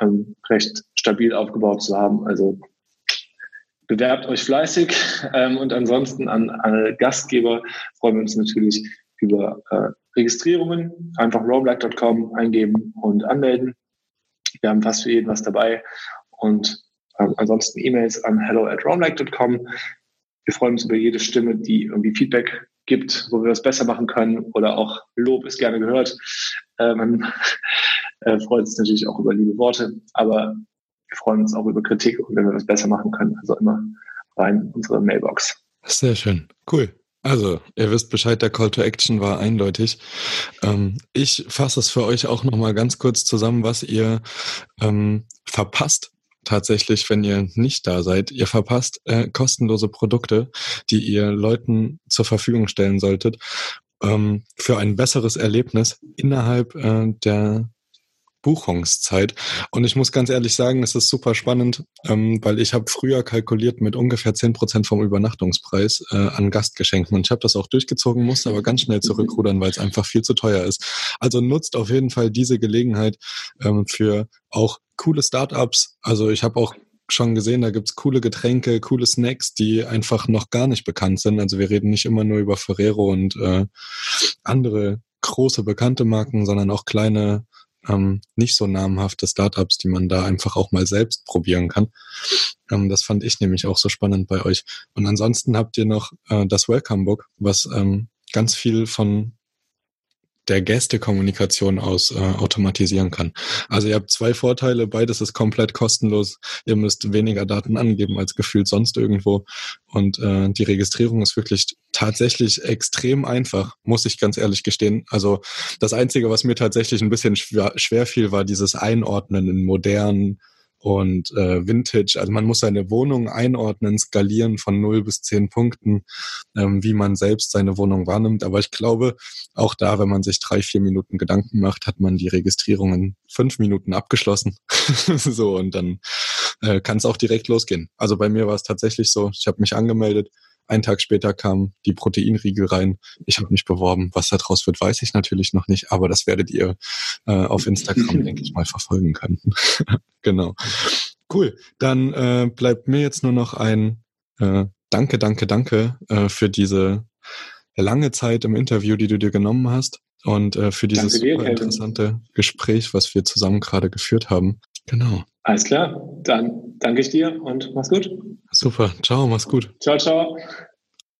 ähm, recht stabil aufgebaut zu haben. Also bewerbt euch fleißig ähm, und ansonsten an alle Gastgeber freuen wir uns natürlich über äh, Registrierungen. Einfach roamlike.com eingeben und anmelden. Wir haben fast für jeden was dabei und ähm, ansonsten E-Mails an hello at roamlike.com. Wir freuen uns über jede Stimme, die irgendwie Feedback gibt, wo wir es besser machen können oder auch Lob ist gerne gehört. Äh, man äh, freut sich natürlich auch über liebe Worte, aber wir freuen uns auch über Kritik und wenn wir was besser machen können, also immer rein in unsere Mailbox. Sehr schön, cool. Also, ihr wisst Bescheid, der Call to Action war eindeutig. Ähm, ich fasse es für euch auch nochmal ganz kurz zusammen, was ihr ähm, verpasst, tatsächlich, wenn ihr nicht da seid. Ihr verpasst äh, kostenlose Produkte, die ihr Leuten zur Verfügung stellen solltet ähm, für ein besseres Erlebnis innerhalb äh, der Buchungszeit. Und ich muss ganz ehrlich sagen, es ist super spannend, ähm, weil ich habe früher kalkuliert mit ungefähr zehn Prozent vom Übernachtungspreis äh, an Gastgeschenken. Und ich habe das auch durchgezogen, musste aber ganz schnell zurückrudern, weil es einfach viel zu teuer ist. Also nutzt auf jeden Fall diese Gelegenheit ähm, für auch coole Startups. Also ich habe auch schon gesehen, da gibt's coole Getränke, coole Snacks, die einfach noch gar nicht bekannt sind. Also wir reden nicht immer nur über Ferrero und äh, andere große bekannte Marken, sondern auch kleine ähm, nicht so namhafte Startups, die man da einfach auch mal selbst probieren kann. Ähm, das fand ich nämlich auch so spannend bei euch. Und ansonsten habt ihr noch äh, das Welcome Book, was ähm, ganz viel von der Gästekommunikation aus äh, automatisieren kann. Also ihr habt zwei Vorteile, beides ist komplett kostenlos. Ihr müsst weniger Daten angeben als gefühlt sonst irgendwo. Und äh, die Registrierung ist wirklich tatsächlich extrem einfach, muss ich ganz ehrlich gestehen. Also das Einzige, was mir tatsächlich ein bisschen schwer, schwer fiel, war dieses Einordnen in modernen und äh, Vintage. Also man muss seine Wohnung einordnen, skalieren von 0 bis 10 Punkten, ähm, wie man selbst seine Wohnung wahrnimmt. Aber ich glaube, auch da, wenn man sich drei, vier Minuten Gedanken macht, hat man die Registrierung in fünf Minuten abgeschlossen. so, und dann äh, kann es auch direkt losgehen. Also bei mir war es tatsächlich so, ich habe mich angemeldet, ein Tag später kam die Proteinriegel rein. Ich habe mich beworben. Was da draus wird, weiß ich natürlich noch nicht, aber das werdet ihr äh, auf Instagram, denke ich mal, verfolgen können. genau. Cool. Dann äh, bleibt mir jetzt nur noch ein äh, Danke, danke, danke äh, für diese lange Zeit im Interview, die du dir genommen hast und äh, für dieses dir, super interessante Gespräch, was wir zusammen gerade geführt haben. Genau. Alles klar. Dann danke ich dir und mach's gut. Super. Ciao, mach's gut. Ciao, ciao.